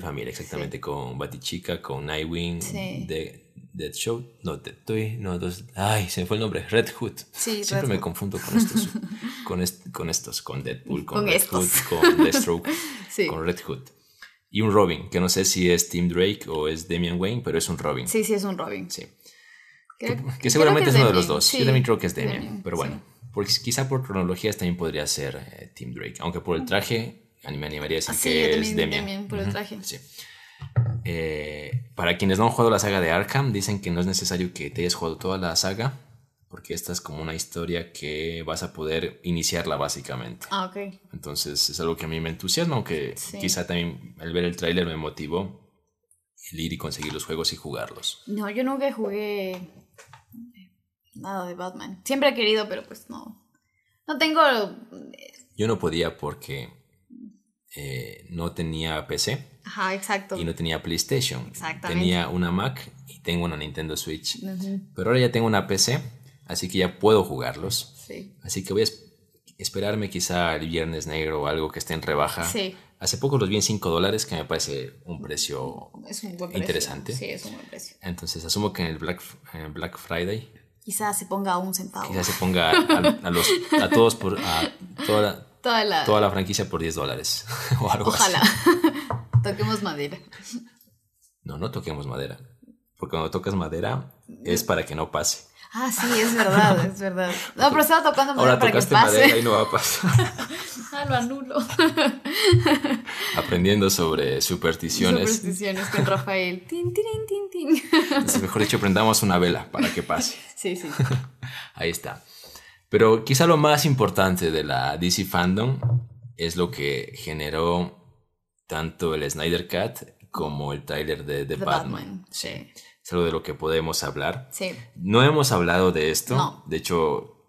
Family. Exactamente, con Batichica, con Nightwing, de Dead Show, no, Dead Toy, no, dos, ay, se me fue el nombre, Red Hood. Sí, Siempre Red me Hood. confundo con estos, (laughs) con, est- con estos, con Deadpool, con, Con Red estos. Hood, con Deathstroke, (laughs) Sí. con Red Hood. Y un Robin, que no sé si es Tim Drake o es Damian Wayne, pero es un Robin. Sí, sí, es un Robin. Sí. Creo- Que seguramente es uno de los dos. sí, Yo también creo que es Damian, pero bueno. Porque quizá por cronologías también podría ser eh, Tim Drake. Aunque por el traje, me animaría a decir Ah, sí, que es también Damian. Damian por el traje. Sí. Eh, para quienes no han jugado la saga de Arkham, dicen que no es necesario que te hayas jugado toda la saga, porque esta es como una historia que vas a poder iniciarla básicamente. Ah, ok. Entonces es algo que a mí me entusiasma, aunque Sí. quizá también al ver el tráiler me motivó el ir y conseguir los juegos y jugarlos. No, yo nunca jugué nada de Batman. Siempre he querido, pero pues no. No tengo. Yo no podía porque eh, no tenía PC Ajá, exacto. y no tenía PlayStation. Exactamente. Tenía una Mac y tengo una Nintendo Switch. Pero ahora ya tengo una PC, así que ya puedo jugarlos. Sí. Así que voy a es- esperarme quizá el viernes negro o algo que esté en rebaja. Sí. Hace poco los vi en 5 dólares, que me parece un precio. Es un buen precio. Interesante. Sí, es un buen precio. Entonces asumo que en el Black, en el Black Friday Quizás se ponga a un centavo. quizás se ponga a, a los, a todos por. A toda, la, (laughs) Toda la. toda la franquicia por 10 dólares. (laughs) o algo así. Ojalá. (laughs) Toquemos madera. No, no toquemos madera. Porque cuando tocas madera es para que no pase. Ah, sí, es verdad, (laughs) es verdad. No, pero estaba tocando madera Ahora para que tocaste madera y pase. no va a pasar. (laughs) Ah, lo anulo. Aprendiendo sobre supersticiones. Supersticiones con Rafael. (laughs) Tin, tin, tin. Entonces, mejor dicho, prendamos una vela para que pase. Sí, sí. Ahí está. Pero quizá lo más importante de la DC Fandom es lo que generó tanto el Snyder Cut como el tráiler de The, The Batman. Batman. Sí. Es algo de lo que podemos hablar. Sí. No hemos hablado de esto. No. De hecho,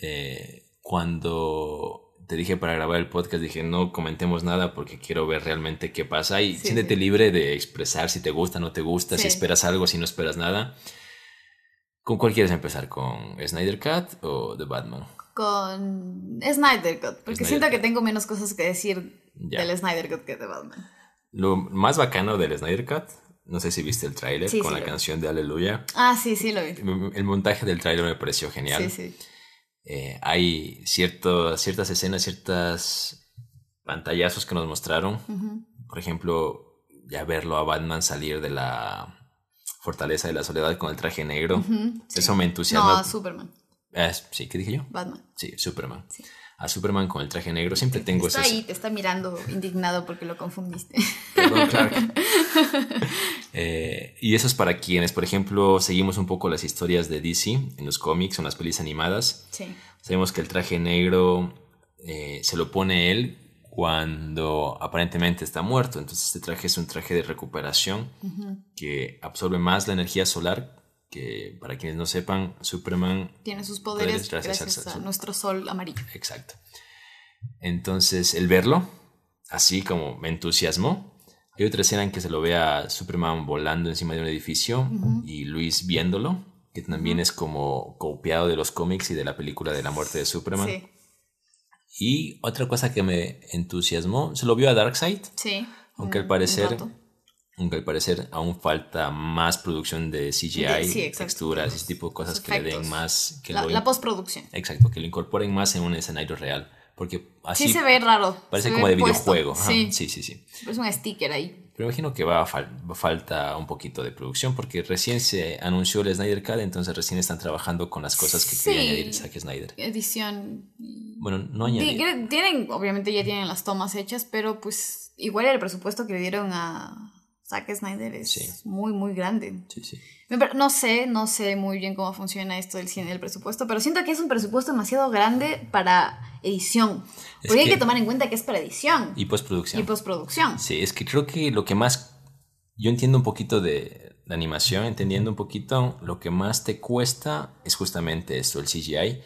eh, cuando te dije para grabar el podcast, dije no comentemos nada porque quiero ver realmente qué pasa y Sí, siéntete sí. libre de expresar si te gusta, no te gusta, si esperas algo, si no esperas nada. ¿Con cuál quieres empezar? ¿Con Snyder Cut o The Batman? Con Snyder Cut. Porque Snyder siento que Cut. tengo menos cosas que decir Ya. del Snyder Cut que de Batman. Lo más bacano del Snyder Cut, no sé si viste el tráiler Sí, con sí, la vi. canción de Aleluya. Ah, sí, sí, lo vi. El montaje del tráiler me pareció genial. Sí, sí. Eh, hay cierto, ciertas escenas, ciertas pantallazos que nos mostraron. Por ejemplo, ya verlo a Batman salir de la fortaleza de la soledad con el traje negro. Sí. Eso me No, entusiasma. a Superman. Eh, sí, ¿qué dije yo? Batman. Sí, Superman. Sí. A Superman con el traje negro siempre tengo está ahí, te está mirando indignado porque lo confundiste. Perdón, Clark. (laughs) Eh, y eso es para quienes, por ejemplo, seguimos un poco las historias de DC en los cómics o en las pelis animadas. Sí. Sabemos que el traje negro eh, se lo pone él cuando aparentemente está muerto. Entonces este traje es un traje de recuperación que absorbe más la energía solar. Que para quienes no sepan, Superman... Tiene sus poderes, Poderes gracias gracias, a nuestro sol amarillo. Exacto. Entonces el verlo, así como me entusiasmó. Hay otra escena en que se lo ve a Superman volando encima de un edificio y Luis viéndolo, que también es como copiado de los cómics y de la película de la muerte de Superman. Sí, Y otra cosa que me entusiasmó, se lo vio a Darkseid, sí. aunque un- al parecer. Aunque al parecer aún falta más producción de CGI, sí, texturas, ese tipo de cosas que le den más, que La, lo, la postproducción. exacto, que lo incorporen más en un escenario real, porque así Sí se ve raro. parece como de puesto. videojuego. ajá, Sí, sí, sí, sí. es un sticker ahí. Pero imagino que va a fal- falta un poquito de producción porque recién se anunció el Snyder Cut, entonces recién están trabajando con las cosas que quería Sí. añadir Zack Snyder. Edición. Bueno, no añadir. Tienen, obviamente ya tienen las tomas hechas, pero pues igual el presupuesto que le dieron a Zack Snyder es Sí. muy, muy grande. Sí, sí. No sé, no sé muy bien cómo funciona esto del cine del presupuesto, pero siento que es un presupuesto demasiado grande para edición. Es Porque hay que- que tomar en cuenta que es para edición Y postproducción. y postproducción. Sí, es que creo que lo que más. Yo entiendo un poquito de la animación, entendiendo un poquito, lo que más te cuesta es justamente esto, el CGI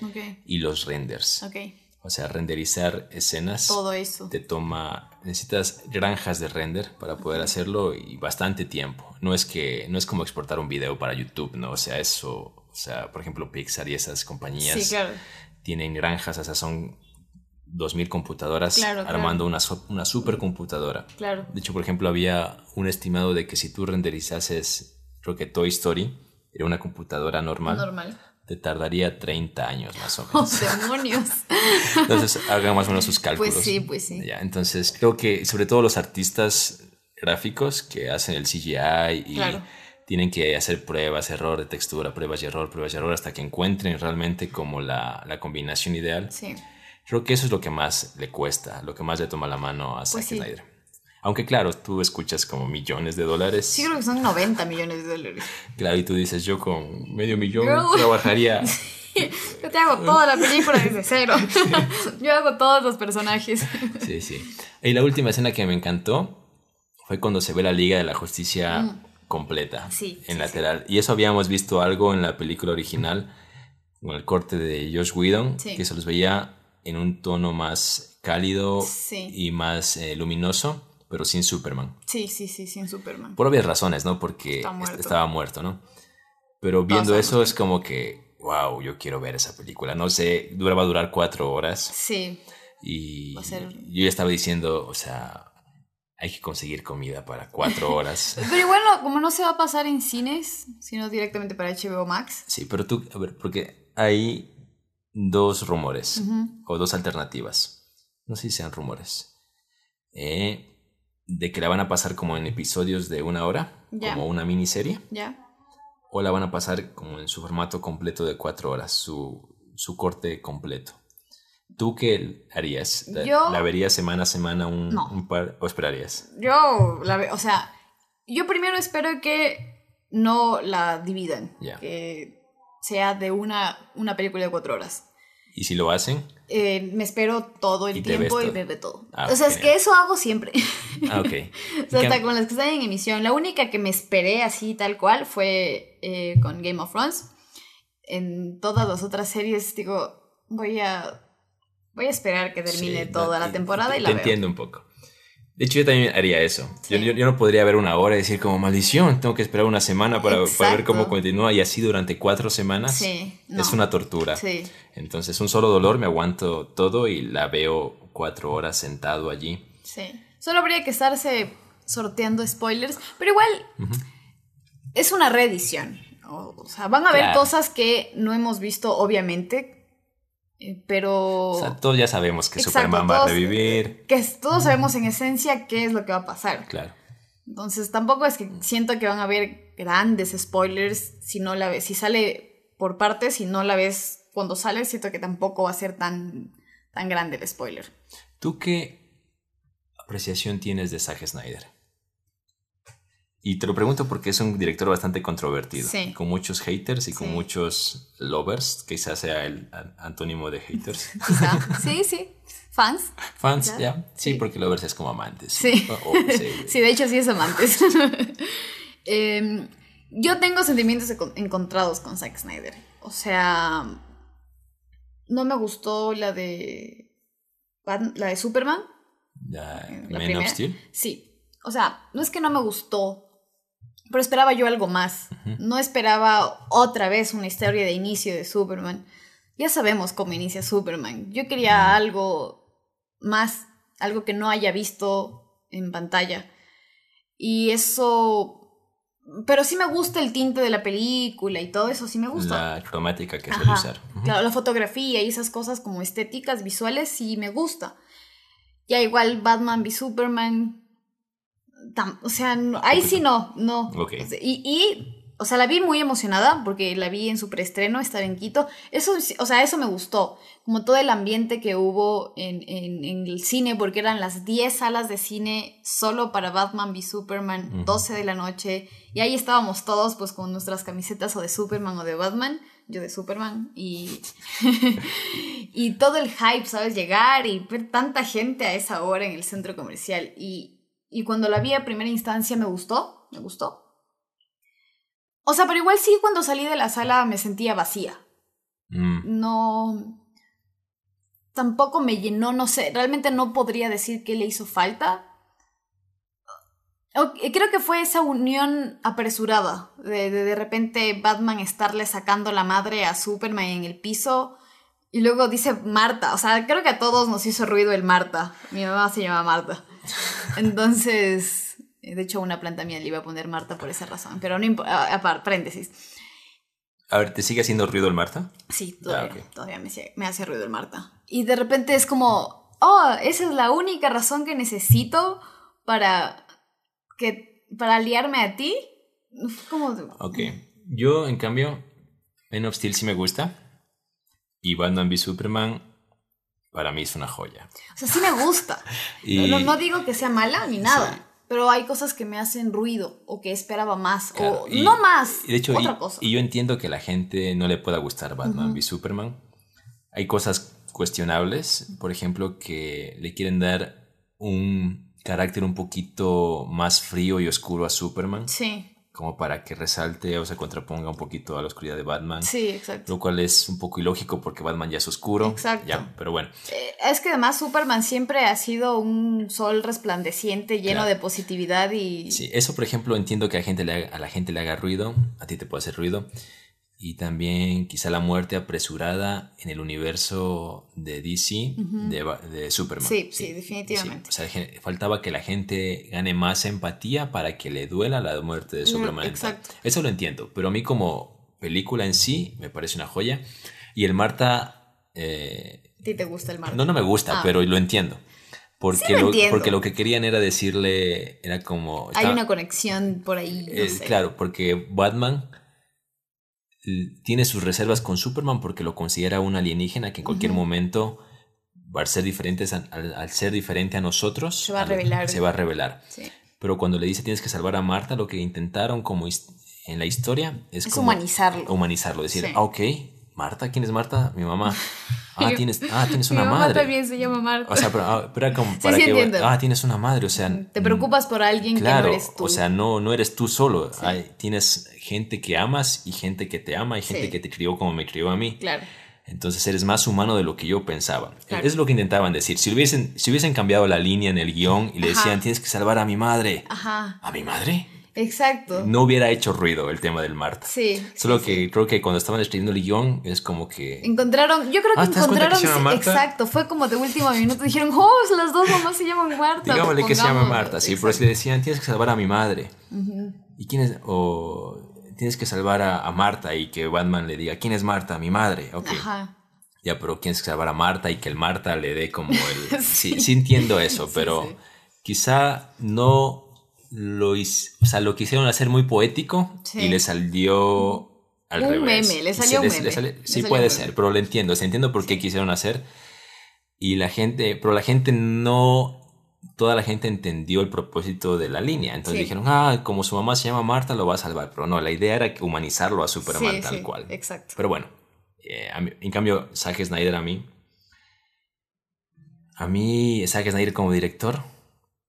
y los renders. ok. O sea, renderizar escenas Todo eso. te toma. Necesitas granjas de render para poder hacerlo y bastante tiempo. No es que. No es como exportar un video para YouTube, ¿no? O sea, eso. O sea, por ejemplo, Pixar y esas compañías Sí, claro. tienen granjas, o sea, son 2000 computadoras Claro, claro. armando una, so- una supercomputadora. Claro. De hecho, por ejemplo, había un estimado de que si tú renderizases, creo que Toy Story, era una computadora normal, Normal. Te tardaría 30 años más o ¡Oh, (laughs) menos. demonios! (laughs) Entonces, hagan más o menos sus cálculos. Pues sí, pues sí. Ya, entonces, creo que sobre todo los artistas gráficos que hacen el CGI y Claro. tienen que hacer pruebas, error de textura, pruebas y error, pruebas y error, hasta que encuentren realmente como la, la combinación ideal. Sí. Creo que eso es lo que más le cuesta, lo que más le toma la mano a Zack Pues sí. Snyder. Aunque claro, tú escuchas como millones de dólares. Sí, creo que son 90 millones de dólares. Claro, y tú dices, yo con medio millón trabajaría. (laughs) Yo te hago toda la película desde (laughs) cero. Yo hago todos los personajes. Sí, sí. Y la última escena que me encantó fue cuando se ve la Liga de la Justicia completa Mm. Sí, en sí, lateral. Y eso habíamos visto algo en la película original, con el corte de Josh Whedon, que se los veía en un tono más cálido y más eh, luminoso, pero sin Superman. Sí, sí, sí, sin Superman. Por obvias razones, ¿no? Porque muerto. estaba muerto, ¿no? Pero viendo eso es como que, wow, yo quiero ver esa película. No sé, dura, va a durar cuatro horas Sí, y yo ya estaba diciendo, o sea, hay que conseguir comida para cuatro (laughs) horas. pero igual no- como no se va a pasar en cines, sino directamente para HBO Max. Sí, pero tú, a ver, porque hay dos rumores Ujú. o dos alternativas. No sé si sean rumores. Eh, de que la van a pasar como en episodios de una hora, como una miniserie. ¿Ya? o la van a pasar como en su formato completo de cuatro horas, su, su corte completo. ¿Tú qué harías? ¿La, Yo- la verías semana a semana un, No. un par o esperarías? Yo, la o sea, yo primero espero que no la dividan. Que sea de una, una película de cuatro horas. Y si lo hacen, Eh, me espero todo el Y te tiempo y me ve todo. Ah, o sea, es genial. que eso hago siempre. ah, ok. (laughs) O sea, ¿Qué- hasta con las que están en emisión. La única que me esperé así tal cual fue eh, con Game of Thrones. En todas las otras series digo, voy a voy a esperar que termine Sí, toda la y- temporada y te la veo. entiendo un poco. De hecho, yo también haría eso. Yo, Sí. yo- yo no podría ver una hora y decir como maldición, tengo que esperar una semana para, para ver cómo continúa y así durante cuatro semanas. Sí, no. Es una tortura. Sí. Entonces, un solo dolor, me aguanto todo y la veo cuatro horas sentado allí. Sí. Solo habría que estarse sorteando spoilers, pero igual es una reedición. O, o sea, van a haber Claro. cosas que no hemos visto, obviamente, pero O sea, todos ya sabemos que Exacto, Superman va a revivir. que es- todos sabemos en esencia qué es lo que va a pasar. Claro. Entonces tampoco es que siento que van a haber grandes spoilers si no la ves, si sale por partes, si no la ves cuando sale, siento que tampoco va a ser tan, tan grande el spoiler. ¿Tú qué apreciación tienes de Zack Snyder? Y te lo pregunto porque es un director bastante controvertido, Sí. con muchos haters y con Sí. muchos lovers, quizás sea el an- antónimo de haters. (laughs) Sí, sí. Fans. Fans. ¿ya? Sí, Sí. porque lovers es como amantes. Sí. O- o- (laughs) sí. De hecho sí es amantes. (laughs) Em, yo tengo sentimientos encon- encontrados con Zack Snyder. O sea, no me gustó la de la de Superman. Ya, La Man primera. of Steel. Sí. O sea, no es que no me gustó, pero esperaba yo algo más. No esperaba otra vez una historia de inicio de Superman. Ya sabemos cómo inicia Superman. Yo quería algo más, algo que no haya visto en pantalla. Y eso... Pero sí me gusta el tinte de la película y todo eso, sí me gusta. La cromática que suele Ajá. usar. Claro, la fotografía y esas cosas como estéticas, visuales, sí me gusta. Ya igual Batman v Superman, o sea, ahí sí no, no. y, y, o sea, la vi muy emocionada porque la vi en su preestreno, estaba en Quito. Eso, o sea, eso me gustó. Como todo el ambiente que hubo en, en, el cine, porque eran las 10 salas de cine solo para Batman v Superman, 12 de la noche. Y ahí estábamos todos, pues, con nuestras camisetas o de Superman o de Batman yo de Superman, y, (laughs) y todo el hype, ¿sabes? Llegar y ver tanta gente a esa hora en el centro comercial. Y, y cuando la vi a primera instancia me gustó, me gustó. O sea, pero igual sí cuando salí de la sala me sentía vacía. Mm. No... Tampoco me llenó, no sé, realmente no podría decir qué le hizo falta. Creo que fue esa unión apresurada de, de, de repente Batman estarle sacando la madre a Superman en el piso y luego dice Marta, o sea, creo que a todos nos hizo ruido el Marta. Mi mamá se llama Marta. (laughs) Entonces, de hecho, una planta mía le iba a poner Marta por esa razón, pero no importa, aparte, paréntesis. A ver, ¿te sigue haciendo ruido el Marta? Sí, todavía, todavía me, hace ruido el Marta. Y de repente es como, oh, esa es la única razón que necesito para, que, para aliarme a ti. Como... Ok, yo en cambio, Men of Steel sí me gusta. Y Batman v Superman para mí es una joya. O sea, sí me gusta. (laughs) no, digo que sea mala ni nada. Pero hay cosas que me hacen ruido o que esperaba más o no más. de hecho, otra y, cosa. y, yo entiendo que a la gente no le pueda gustar Batman v Superman. Hay cosas cuestionables, por ejemplo, que le quieren dar un carácter un poquito más frío y oscuro a Superman. Sí como para que resalte o se contraponga un poquito a la oscuridad de Batman. Sí, exacto. Lo cual es un poco ilógico porque Batman ya es oscuro. Exacto. Ya, pero bueno. Eh, es que además Superman siempre ha sido un sol resplandeciente, lleno de positividad y... Sí, eso por ejemplo entiendo que a, gente le a la gente le haga ruido, a ti te puede hacer ruido, y también quizá la muerte apresurada en el universo de DC de, Superman. Sí, sí, definitivamente. O sea, faltaba que la gente gane más empatía para que le duela la muerte de Superman. Exacto. Eso lo entiendo, pero a mí como película en sí me parece una joya. Y el Marta... Eh, ¿A ti te gusta el Marta? No, no me gusta, ah. pero lo entiendo. Porque, lo, porque lo que querían era decirle, era como... Hay una conexión por ahí. Eh, claro, porque Batman tiene sus reservas con Superman porque lo considera un alienígena que en cualquier momento va a ser diferente, al, ser diferente a nosotros, se va a revelar. Se va a revelar. Pero cuando le dice tienes que salvar a Marta, lo que intentaron como en la historia es, humanizarlo. Humanizarlo, decir, ah, ok, Marta, ¿quién es Marta? Mi mamá. (laughs) Ah, tienes, ah, tienes una Mi mamá madre. también se llama Marta. O sea, pero, ah, era como para que. Ah, tienes una madre, o sea. Te preocupas por alguien que no eres tú. O sea, no, no eres tú solo. tienes gente que amas y gente que te ama y gente que te crió como me crió a mí. Claro. Entonces eres más humano de lo que yo pensaba. Es lo que intentaban decir. Si hubiesen, si hubiesen cambiado la línea en el guion y le decían, tienes que salvar a mi madre. Ajá. ¿A mi madre? Exacto. No hubiera hecho ruido el tema del Marta. Sí. Solo que creo que cuando estaban escribiendo el guion es como que. Encontraron. Yo creo que ah, encontraron. exacto. Fue como de último minuto. Dijeron, oh, las dos mamás se llaman Marta. Digámosle que se llama Marta. Sí, pero si le decían, tienes que salvar a mi madre. ¿Y quién es.? O tienes que salvar a, Marta y que Batman le diga, ¿quién es Marta? Mi madre. Ok. Ajá. Ya, pero tienes que salvar a Marta y que el Marta le dé como el. (laughs) sí. sí, entiendo eso, pero quizá no lo, o sea, lo quisieron hacer muy poético y le salió al un meme, le salió un meme. sí puede ser, pero lo entiendo, se entiendo por qué quisieron hacer. Y la gente, pero la gente no, toda la gente entendió el propósito de la línea. Entonces dijeron, ah, como su mamá se llama Marta, lo va a salvar. Pero no, la idea era humanizarlo a Superman tal cual. Exacto. Pero bueno, eh, en cambio, Zack Snyder a mí, a mí, Zack Snyder como director,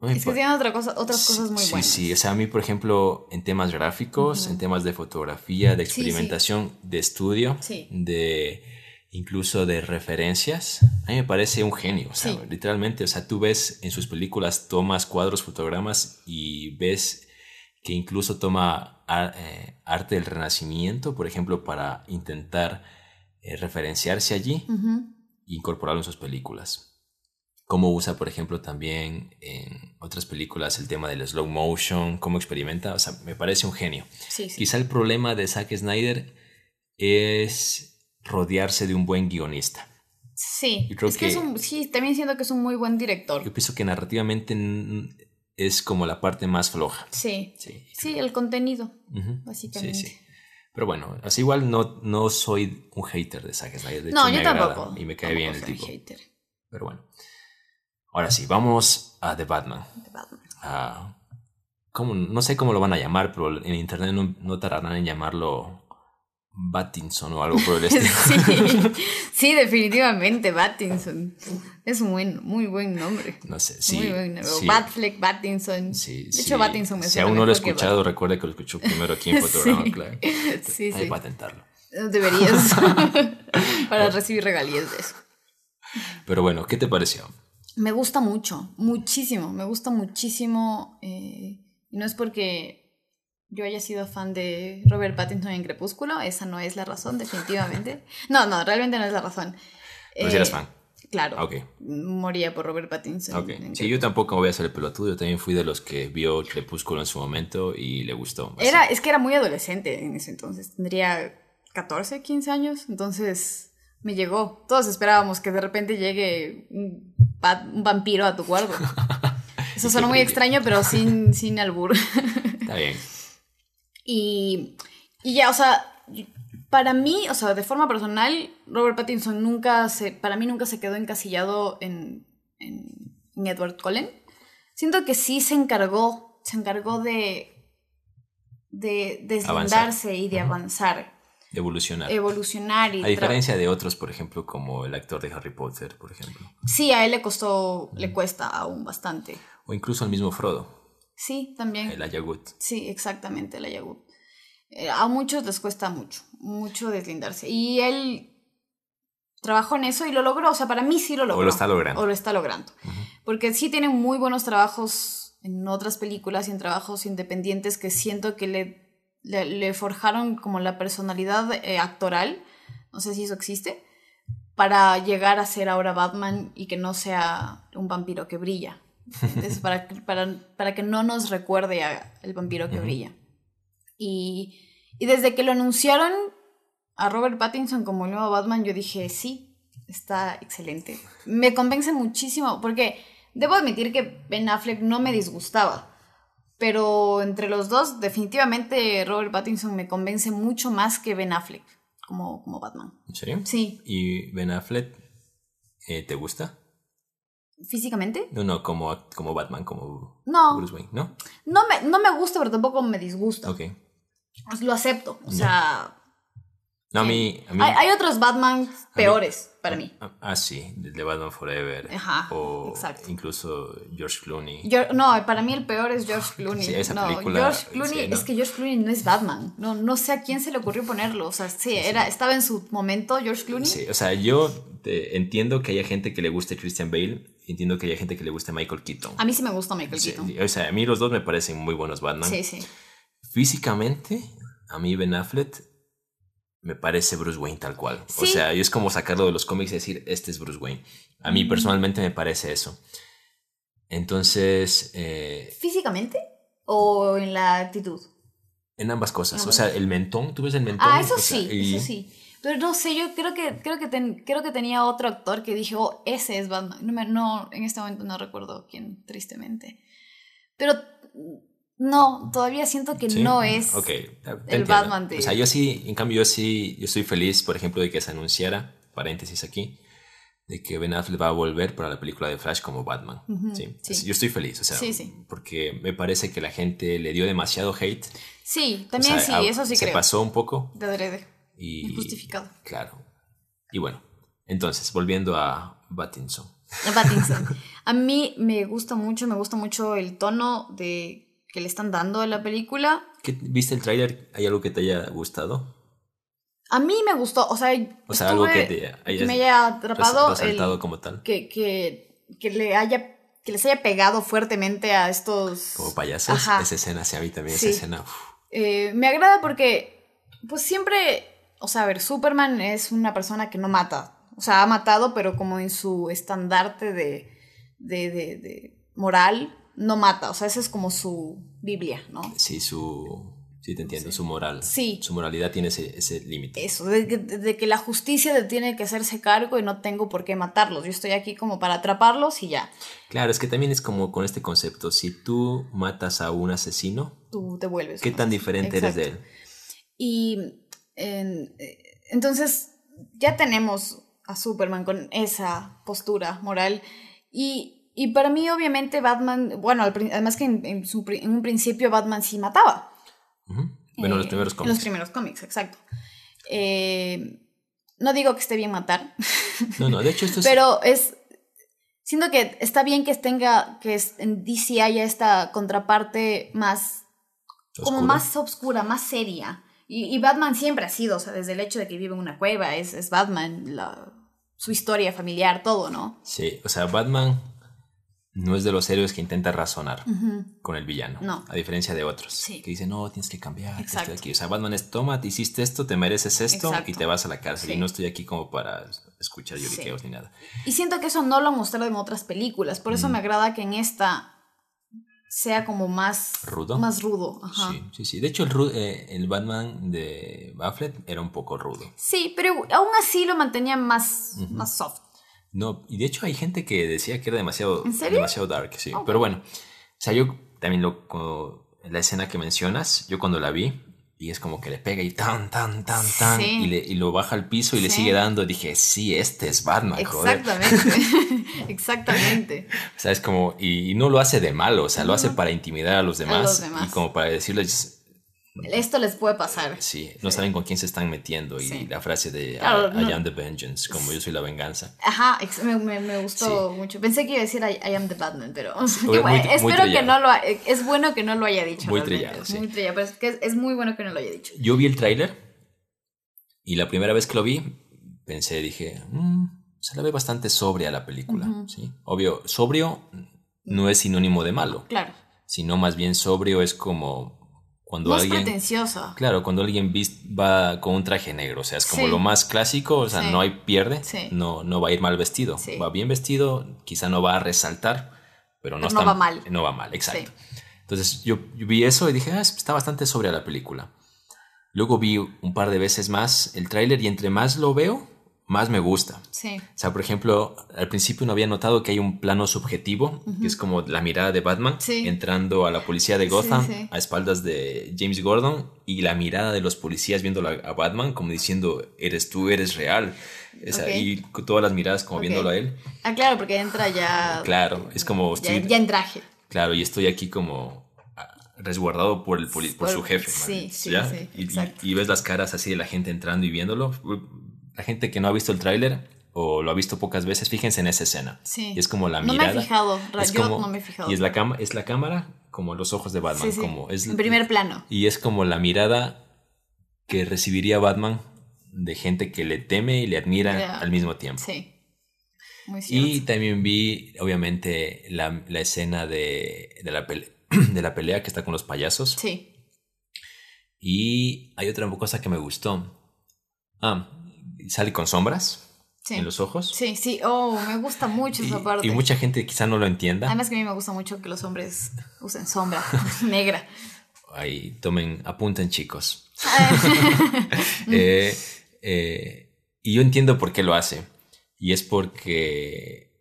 es que tienen otra cosa, otras cosas muy buenas. Sí, sí, o sea, a mí, por ejemplo, en temas gráficos, en temas de fotografía, de experimentación, de estudio, de incluso de referencias, a mí me parece un genio, o sea, literalmente, o sea, tú ves en sus películas, tomas cuadros, fotogramas y ves que incluso toma eh, arte del renacimiento, por ejemplo, para intentar eh, referenciarse allí e incorporarlo en sus películas cómo usa, por ejemplo, también en otras películas el tema del slow motion, cómo experimenta, o sea, me parece un genio. Quizá el problema de Zack Snyder es rodearse de un buen guionista. Sí, es que, es un, sí, también siento que es un muy buen director. Yo pienso que narrativamente es como la parte más floja. Sí. Sí. Sí, el contenido, Ujú. básicamente. Sí, sí. Pero bueno, así igual no, no soy un hater de Zack Snyder. De No, hecho, yo me tampoco. Y me cae bien el tipo. hater Pero bueno. Ahora sí, vamos a The Batman. de Batman. a- ¿cómo? No sé cómo lo van a llamar, pero en internet no, no tardarán en llamarlo Battinson o algo por el (laughs) estilo. Sí, sí, definitivamente, Battinson. Es un buen, muy buen nombre. No sé, sí. muy buen nombre. sí, Batfleck, Battinson. sí, de hecho, Battinson me Si aún no lo he escuchado, recuerde que lo escuchó primero aquí en (laughs) Fotograma, Sí. claro. Sí, Hay que sí. patentarlo. Deberías. (laughs) para recibir regalías de eso. Pero bueno, ¿qué te pareció? Me gusta mucho, muchísimo, me gusta muchísimo. eh, y no es porque yo haya sido fan de Robert Pattinson en Crepúsculo, esa no es la razón, definitivamente. (laughs) No, no, realmente no es la razón. Pero si Eh, eras fan. Claro. Ah, Ok. Moría por Robert Pattinson. Sí, yo tampoco voy a ser el pelotudo. Yo también fui de los que vio Crepúsculo en su momento y le gustó. Era, es que era muy adolescente en ese entonces. Tendría 14, 15 años. Entonces me llegó. Todos esperábamos que de repente llegue un, va- un vampiro a tu cuarto. (laughs) Eso suena muy extraño, pero sin, (laughs) sin albur. Está bien. Y, y ya, o sea, para mí, o sea, de forma personal, Robert Pattinson nunca se, para mí nunca se quedó encasillado en, en, en Edward Cullen. Siento que sí se encargó, se encargó de, de deslindarse y de avanzar, evolucionar. evolucionar y A diferencia de otros, por ejemplo, como el actor de Harry Potter, por ejemplo. Sí, a él le costó, le cuesta aún bastante. O incluso al mismo Frodo, Sí, también. el Ayagut. Sí, exactamente, la Yagut. Eh, a muchos les cuesta mucho, mucho deslindarse. Y él trabajó en eso y lo logró. O sea, para mí sí lo logró. lo está logrando. O lo está logrando. Porque sí tiene muy buenos trabajos en otras películas y en trabajos independientes que siento que le, le, le forjaron como la personalidad eh, actoral. No sé si eso existe. Para llegar a ser ahora Batman y que no sea un vampiro que brilla. ¿entiendes? para, para, para que no nos recuerde a el vampiro que Ujú. brilla. Y, y desde que lo anunciaron a Robert Pattinson como el nuevo Batman, yo dije, sí, está excelente. Me convence muchísimo, porque debo admitir que Ben Affleck no me disgustaba. Pero entre los dos, definitivamente Robert Pattinson me convence mucho más que Ben Affleck como, como Batman. ¿En serio? Sí, ¿Y Ben Affleck eh, te gusta? físicamente. No, no, como, como Batman, como No, Bruce Wayne, ¿no? no me, no me gusta, pero tampoco me disgusta. Ok. Pues lo acepto. O sea, No, a mí... A mí hay, hay otros Batman peores para mí. Ah, ah, sí, de de Batman Forever. Ajá, o exacto. incluso George Clooney. Yo- no, para mí el peor es George (laughs) Clooney. Sí, esa no, película, George Clooney, sí, ¿no? es que George Clooney no es Batman. No, no sé a quién se le ocurrió ponerlo. O sea, sí, Era, estaba en su momento George Clooney. Sí, o sea, yo te- entiendo que haya gente que le guste Christian Bale, entiendo que haya gente que le guste Michael Keaton. A mí sí me gusta Michael Sí, Keaton. o sea, a mí los dos me parecen muy buenos Batman. Sí, sí. Físicamente, a mí Ben Affleck me parece Bruce Wayne tal cual. O Sí. sea, es como sacarlo de los cómics y decir, este es Bruce Wayne. A mí personalmente me parece eso. Entonces, eh, ¿Físicamente? ¿O en la actitud? en ambas cosas. Ah, O sea, el mentón, ¿tú ves el mentón? Ah, eso O sea, sí, y- eso sí. Pero no sé, yo creo que, creo que, ten- creo que tenía otro actor que dije, oh, ese es Batman. No, no, en este momento no recuerdo quién, tristemente. Pero no, todavía siento que ¿Sí? no es Ok, te el entiendo. Batman de- O sea, yo sí, en cambio, yo sí, yo estoy feliz, por ejemplo, de que se anunciara, paréntesis aquí, de que Ben Affleck va a volver para la película de Flash como Batman. Sí. sí. Yo estoy feliz, o sea, Sí, porque me parece que la gente le dio demasiado hate. Sí, O también sea, sí, a- eso sí se creo. pasó un poco De adrede, y... injustificado. Claro. Y bueno, entonces, volviendo a Pattinson. Pattinson. (laughs) A mí me gusta mucho, me gusta mucho el tono de que le están dando a la película. ¿Qué- ¿Viste el tráiler? ¿Hay algo que te haya gustado? A mí me gustó, o sea, O sea, algo que te me haya atrapado, el- como tal. que, que, que le haya que les haya pegado fuertemente a estos Como payasos. Ajá. Esa escena, sí, a mí también Sí. esa escena. uf. Eh, me agrada porque pues siempre, o sea, a ver, Superman es una persona que no mata, o sea, ha matado, pero como en su estandarte de, de, de, de moral, no mata, o sea, esa es como su Biblia, ¿no? Sí, su, Sí, te entiendo, su moral. Sí. Su moralidad tiene ese, ese límite. Eso, de que, de que la justicia tiene que hacerse cargo y no tengo por qué matarlos. Yo estoy aquí como para atraparlos y ya. Claro, es que también es como con este concepto, si tú matas a un asesino, Tú te vuelves. ¿qué tan asesino. diferente eres de él? Y eh, entonces ya tenemos a Superman con esa postura moral. Y, y para mí, obviamente, Batman, bueno, además que en, en su en un principio Batman sí mataba. Ujú. Bueno, los Eh, primeros En cómics. los primeros cómics, exacto. Eh, no digo que esté bien matar, (laughs) No, no, de hecho esto es... pero es... Siento que está bien que tenga, que en DC haya esta contraparte más como oscura. más oscura, más seria. Y, y Batman siempre ha sido, o sea, desde el hecho de que vive en una cueva, es, es Batman, la- su historia familiar, todo, ¿no? Sí, o sea, Batman no es de los héroes que intenta razonar con el villano. No. A diferencia de otros. Sí. Que dicen, no, tienes que cambiar. esto y Exacto. aquí. O sea, Batman es, toma, te hiciste esto, te mereces esto Exacto. y te vas a la cárcel. Sí. Y no estoy aquí como para escuchar lloriqueos Sí. ni nada. Y siento que eso no lo han mostrado en otras películas, por Mm. eso me agrada que en esta sea como más ¿Rudo? Más rudo, ajá. Sí, sí, sí. De hecho, el, eh, el Batman de Affleck era un poco rudo. Sí, pero aún así lo mantenía más, más soft. No, y de hecho hay gente que decía que era demasiado, ¿En serio? demasiado dark, sí. Pero bueno, o sea, yo también lo, la escena que mencionas, yo cuando la vi, y es como que le pega y tan, tan, tan, tan, Sí. y, le- y lo baja al piso y le sigue dando, dije, sí, este es Batman, joder. Exactamente. (laughs) (laughs) Exactamente. O sea, es como, y, y no lo hace de malo, o sea, lo hace para intimidar a los demás, los demás. y como para decirles, Esto les puede pasar. sí, no saben con quién se están metiendo, y Sí. la frase de Claro, I, am the vengeance, como yo soy la venganza. Ajá, me, me- me gustó mucho. Pensé que iba a decir I, I am the Batman, pero (laughs) muy- muy espero que no lo ha- es bueno que no lo haya dicho. Muy trillado, muy trillado, pero es que es, es muy bueno que no lo haya dicho. Yo vi el tráiler y la primera vez que lo vi pensé, dije, "Mm, se la ve bastante sobria la película, ¿sí? Obvio, sobrio no es sinónimo de malo, Claro. sino más bien sobrio es como cuando es alguien... pretencioso. Claro, cuando alguien va con un traje negro, o sea, es como Sí. lo más clásico, o sea, Sí. no hay pierde, Sí. no, no va a ir mal vestido, va bien vestido, quizá no va a resaltar, pero no, Pero no está, va mal. No va mal, exacto. Entonces yo, yo vi eso y dije, ah, está bastante sobria la película. Luego vi un par de veces más el tráiler y entre más lo veo, más me gusta. Sí. O sea, por ejemplo, al principio no había notado que hay un plano subjetivo, que es como la mirada de Batman Sí. entrando a la policía de Gotham sí. a espaldas de James Gordon y la mirada de los policías viendo a Batman como diciendo, eres tú, eres real. O sea. Y todas las miradas como viéndolo a él. Ah, claro, porque entra ya. Claro, es como... Ya, estoy- ya en traje. Claro, y estoy aquí como ah, resguardado por, el poli- por Por- su jefe. sí, ¿ya? sí, y, y ves las caras así de la gente entrando y viéndolo. La gente que no ha visto el tráiler o lo ha visto pocas veces, fíjense en esa escena. Sí. Y es como la No me he mirada. fijado, es yo como- no me he fijado. Y es la, cama, es la cámara como los ojos de Batman. Sí, sí. Como es, en primer plano. Y es como la mirada que recibiría Batman de gente que le teme y le admira al mismo tiempo. Sí. Muy cierto. Y también vi, obviamente, la, la escena de, de la pele- (clears throat) de la pelea que está con los payasos. Sí. Y hay otra cosa que me gustó. Ah, sale con sombras Sí. en los ojos. Sí, sí. Oh, me gusta mucho Y, esa parte. y mucha gente quizá no lo entienda. Además que a mí me gusta mucho que los hombres usen sombra (laughs) negra. Ahí, tomen, apunten chicos. (laughs) (laughs) Eh, eh, y yo entiendo por qué lo hace. Y es porque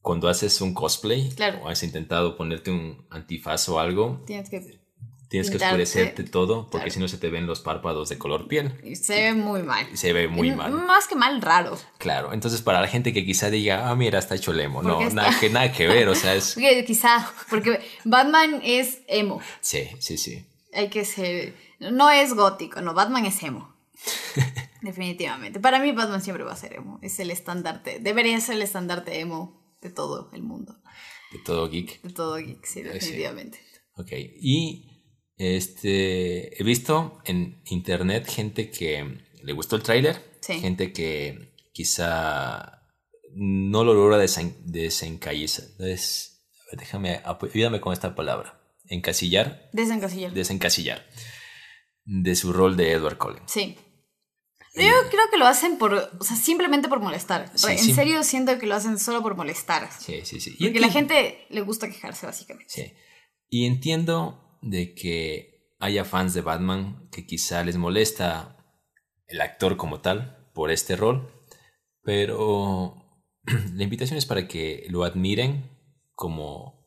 cuando haces un cosplay Claro. o has intentado ponerte un antifaz o algo, Tienes que... tienes que oscurecerte todo porque Claro. si no se te ven los párpados de color piel. y Se ve muy mal. Y se ve muy Mm, mal. Más que mal, raro. Claro, entonces para la gente que quizá diga, ah, mira, está hecho lemo. No, está- nada que, nada que ver, o sea, (laughs) es... Porque quizá, porque Batman es emo. Sí, sí, sí. Hay que ser... No es gótico, no, Batman es emo. (laughs) Definitivamente. Para mí Batman siempre va a ser emo. Es el estandarte. Debería ser el estandarte emo de todo el mundo. De todo geek. De todo geek, sí, definitivamente. Ok, y este, he visto en internet gente que le gustó el tráiler, Sí. gente que quizá no lo logra desen, desencallar, des- a ver, déjame, ayúdame con esta palabra, encasillar, Desencasillar. desencasillar de su rol de Edward Cullen. Sí. Yo creo que lo hacen por, o sea, simplemente por molestar. Sí, en sí. serio siento que lo hacen solo por molestar. Sí, sí, sí. Y Porque la gente le gusta quejarse, básicamente. Sí. Y entiendo de que haya fans de Batman que quizá les molesta el actor como tal por este rol, pero (clears throat) la invitación es para que lo admiren como...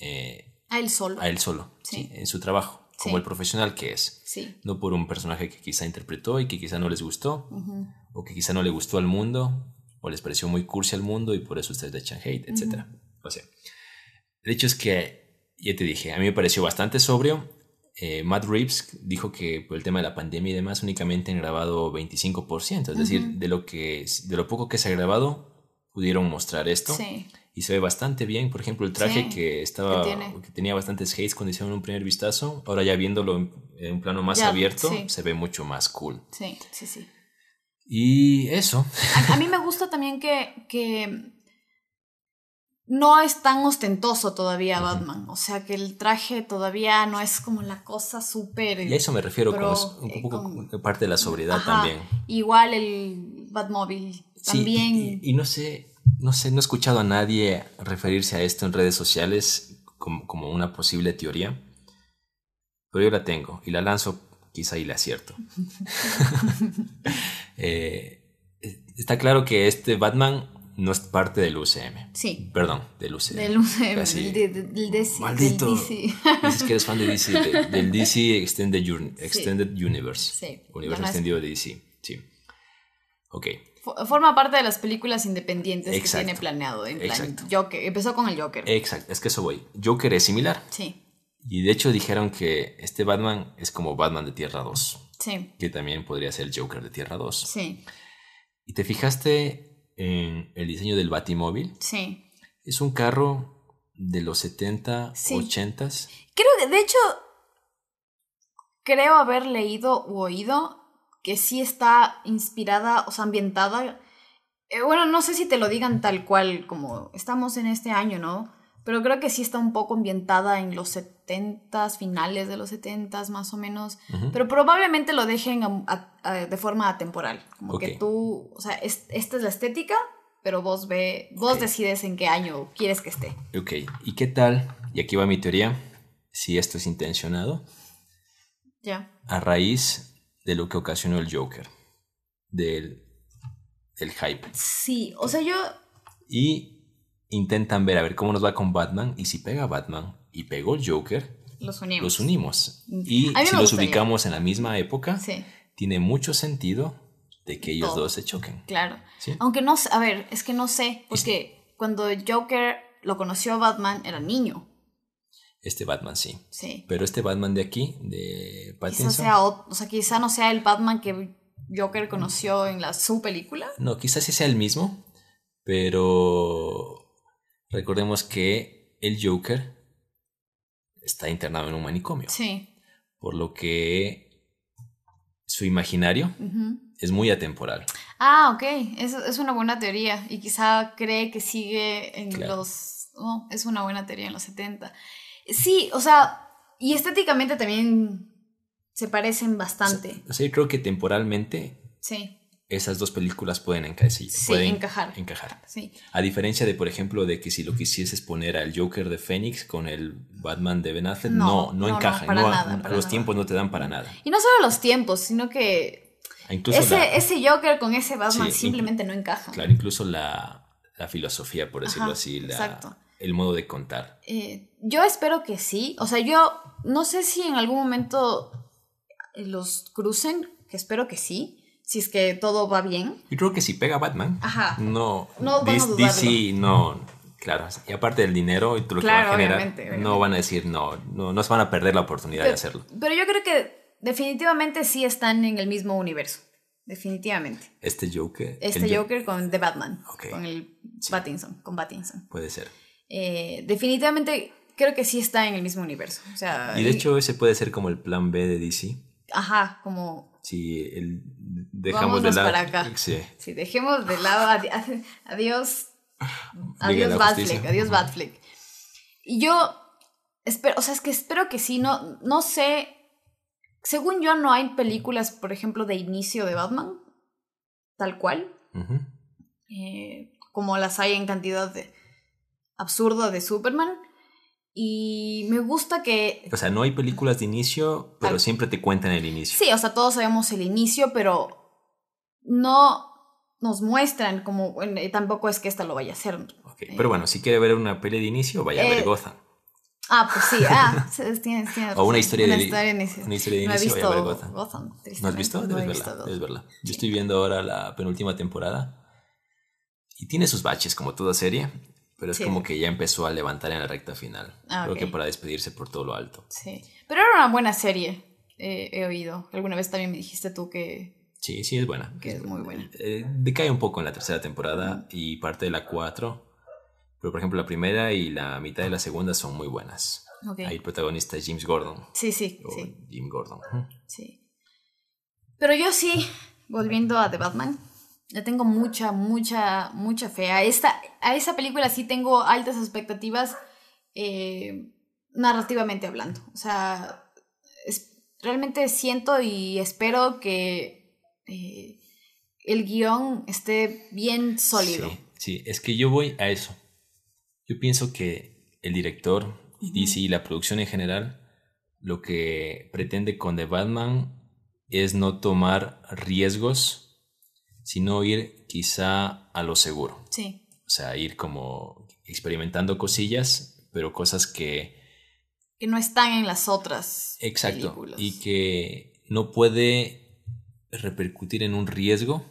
Eh, a él solo. A él solo, sí. en su trabajo, como el profesional que es. Sí. No por un personaje que quizá interpretó y que quizá no les gustó, o que quizá no le gustó al mundo, o les pareció muy cursi al mundo y por eso ustedes le echan hate, etc. O sea, el hecho es que, ya te dije, a mí me pareció bastante sobrio. Eh, Matt Reeves dijo que por el tema de la pandemia y demás únicamente han grabado 25%, es decir, de lo, que, de lo poco que se ha grabado pudieron mostrar esto. Sí y se ve bastante bien. Por ejemplo, el traje que estaba que, tenía bastantes hates cuando hicieron un primer vistazo, ahora ya viéndolo en, un plano más abierto, se ve mucho más cool. Sí, sí, sí. Y eso. A, mí (laughs) me gusta también que, que no es tan ostentoso todavía Batman. O sea, que el traje todavía no es como la cosa súper. Y a eso me refiero, como un poco parte de la sobriedad también. Igual el Batmobile también. y no sé, no sé, no he escuchado a nadie referirse a esto en redes sociales como, una posible teoría, pero yo la tengo y la lanzo, quizá y la acierto. (laughs) (laughs) Eh, está claro que este Batman no es parte del UCM. Sí. Perdón, del UCM. Del UCM, del, DC. Maldito. Dices que eres fan de DC, del DC (laughs) Extended, Extended Universe. Sí. Universo extendido de DC. Sí. Ok. Forma parte de las películas independientes que tiene planeado. En plan, Joker. Empezó con el Joker. Exacto, es que eso voy. Joker es similar. Sí. Y de hecho dijeron que este Batman es como Batman de Tierra 2. Sí. Que también podría ser el Joker de Tierra 2. Sí. ¿Y te fijaste en el diseño del Batimóvil? Sí. Es un carro de los 70, 80. Creo que, de hecho, creo haber leído u oído que sí está inspirada, o sea, ambientada. Eh, bueno, no sé si te lo digan tal cual, como estamos en este año, ¿no? Pero creo que sí está un poco ambientada en los 70 finales de los 70 más o menos. Pero probablemente lo dejen de forma atemporal. Como que tú, o sea, esta es la estética, pero vos ve, vos decides en qué año quieres que esté. Ok, ¿y qué tal? Y aquí va mi teoría, si esto es intencionado. Ya. A raíz de lo que ocasionó el Joker, del, del hype. Sí, o sea, yo... Y intentan ver a ver cómo nos va con Batman y si pega Batman y pegó el Joker, los unimos. Los unimos. Mm. Y si los ubicamos en la misma época, tiene mucho sentido de que ellos dos se choquen. Claro. Aunque no sé, a ver, es que no sé, porque cuando Joker lo conoció a Batman era niño. Este Batman sí. Sí. Pero este Batman de aquí, de Pattinson. Quizá sea, o, sea, quizá no sea el Batman que Joker conoció en la su película. No, quizás sí sea el mismo, pero recordemos que el Joker está internado en un manicomio. Sí. Por lo que su imaginario es muy atemporal. Ah, ok. Es, es una buena teoría. Y quizá cree que sigue en los... Oh, es una buena teoría en los 70. Sí, o sea, y estéticamente también se parecen bastante. Sí, creo que temporalmente. Sí. Esas dos películas pueden, encajar. sí, pueden encajar. encajar. Sí. A diferencia de, por ejemplo, de que si lo quisieses poner al Joker de Phoenix con el Batman de Ben Affleck, no, no, encajan. No, los tiempos no te dan para nada. Y no solo los tiempos, sino que ese, ese Joker con ese Batman simplemente no encaja. Claro, incluso la, la filosofía, por decirlo así. La, exacto el modo de contar? Eh, yo espero que sí. O sea, yo no sé si en algún momento los crucen, que espero que sí. Si es que todo va bien. Yo creo que si pega Batman, Ajá. no, no DC, no, claro, y aparte del dinero y todo lo que va a generar, no van a decir no, no, no se van a perder la oportunidad de hacerlo. Pero yo creo que definitivamente sí están en el mismo universo. Definitivamente. Este Joker. Este Joker con The Batman. Con el Pattinson. Con Pattinson. Puede ser. Eh, definitivamente creo que sí está en el mismo universo. O sea, y de hecho ese puede ser como el plan B de DC. Ajá, como... Si el, dejamos de lado... para acá. Sí. Si dejemos de lado... adiós... (laughs) Adiós Batfleck, adiós Batfleck. Y yo espero, o sea, es que espero que sí, no, no sé... Según yo no hay películas, por ejemplo, de inicio de Batman, tal cual, eh, como las hay en cantidad de, absurdo de Superman. Y me gusta que... O sea, no hay películas de inicio, pero siempre te cuentan el inicio. Sí, o sea, todos sabemos el inicio, pero no nos muestran como... tampoco es que esta lo vaya a hacer. Okay. Pero bueno, si quiere ver una peli de inicio, vaya a ver eh, Gotham. Ah, pues sí, ah, (laughs) tienes, tienes, O una historia, una de, historia inicio. Una historia de inicio, no he visto vaya a ver Gotham. ¿No has visto? Debes verla, debes verla. Yo estoy viendo ahora la penúltima temporada y tiene sus baches como toda serie, pero es como que ya empezó a levantar en la recta final. Ah, Creo que para despedirse por todo lo alto. Sí, pero era una buena serie, he oído. Alguna vez también me dijiste tú que... Sí, sí, es buena. Que es, muy buena. Eh, decae un poco en la tercera temporada y parte de la cuatro, pero por ejemplo la primera y la mitad de la segunda son muy buenas. Ahí el protagonista es James Gordon. Sí, sí, sí. Jim Gordon. Sí. Pero yo sí, volviendo a The Batman, le tengo mucha, mucha, mucha fe. A, esta, a esa película sí tengo altas expectativas eh, narrativamente hablando. O sea, realmente siento y espero que eh, el guion esté bien sólido. Sí, sí, es que yo voy a eso. Yo pienso que el director y DC y la producción en general lo que pretende con The Batman es no tomar riesgos sino ir quizá a lo seguro. Sí. O sea, ir como experimentando cosillas, pero cosas que... Que no están en las otras. Exacto. Y que no puede repercutir en un riesgo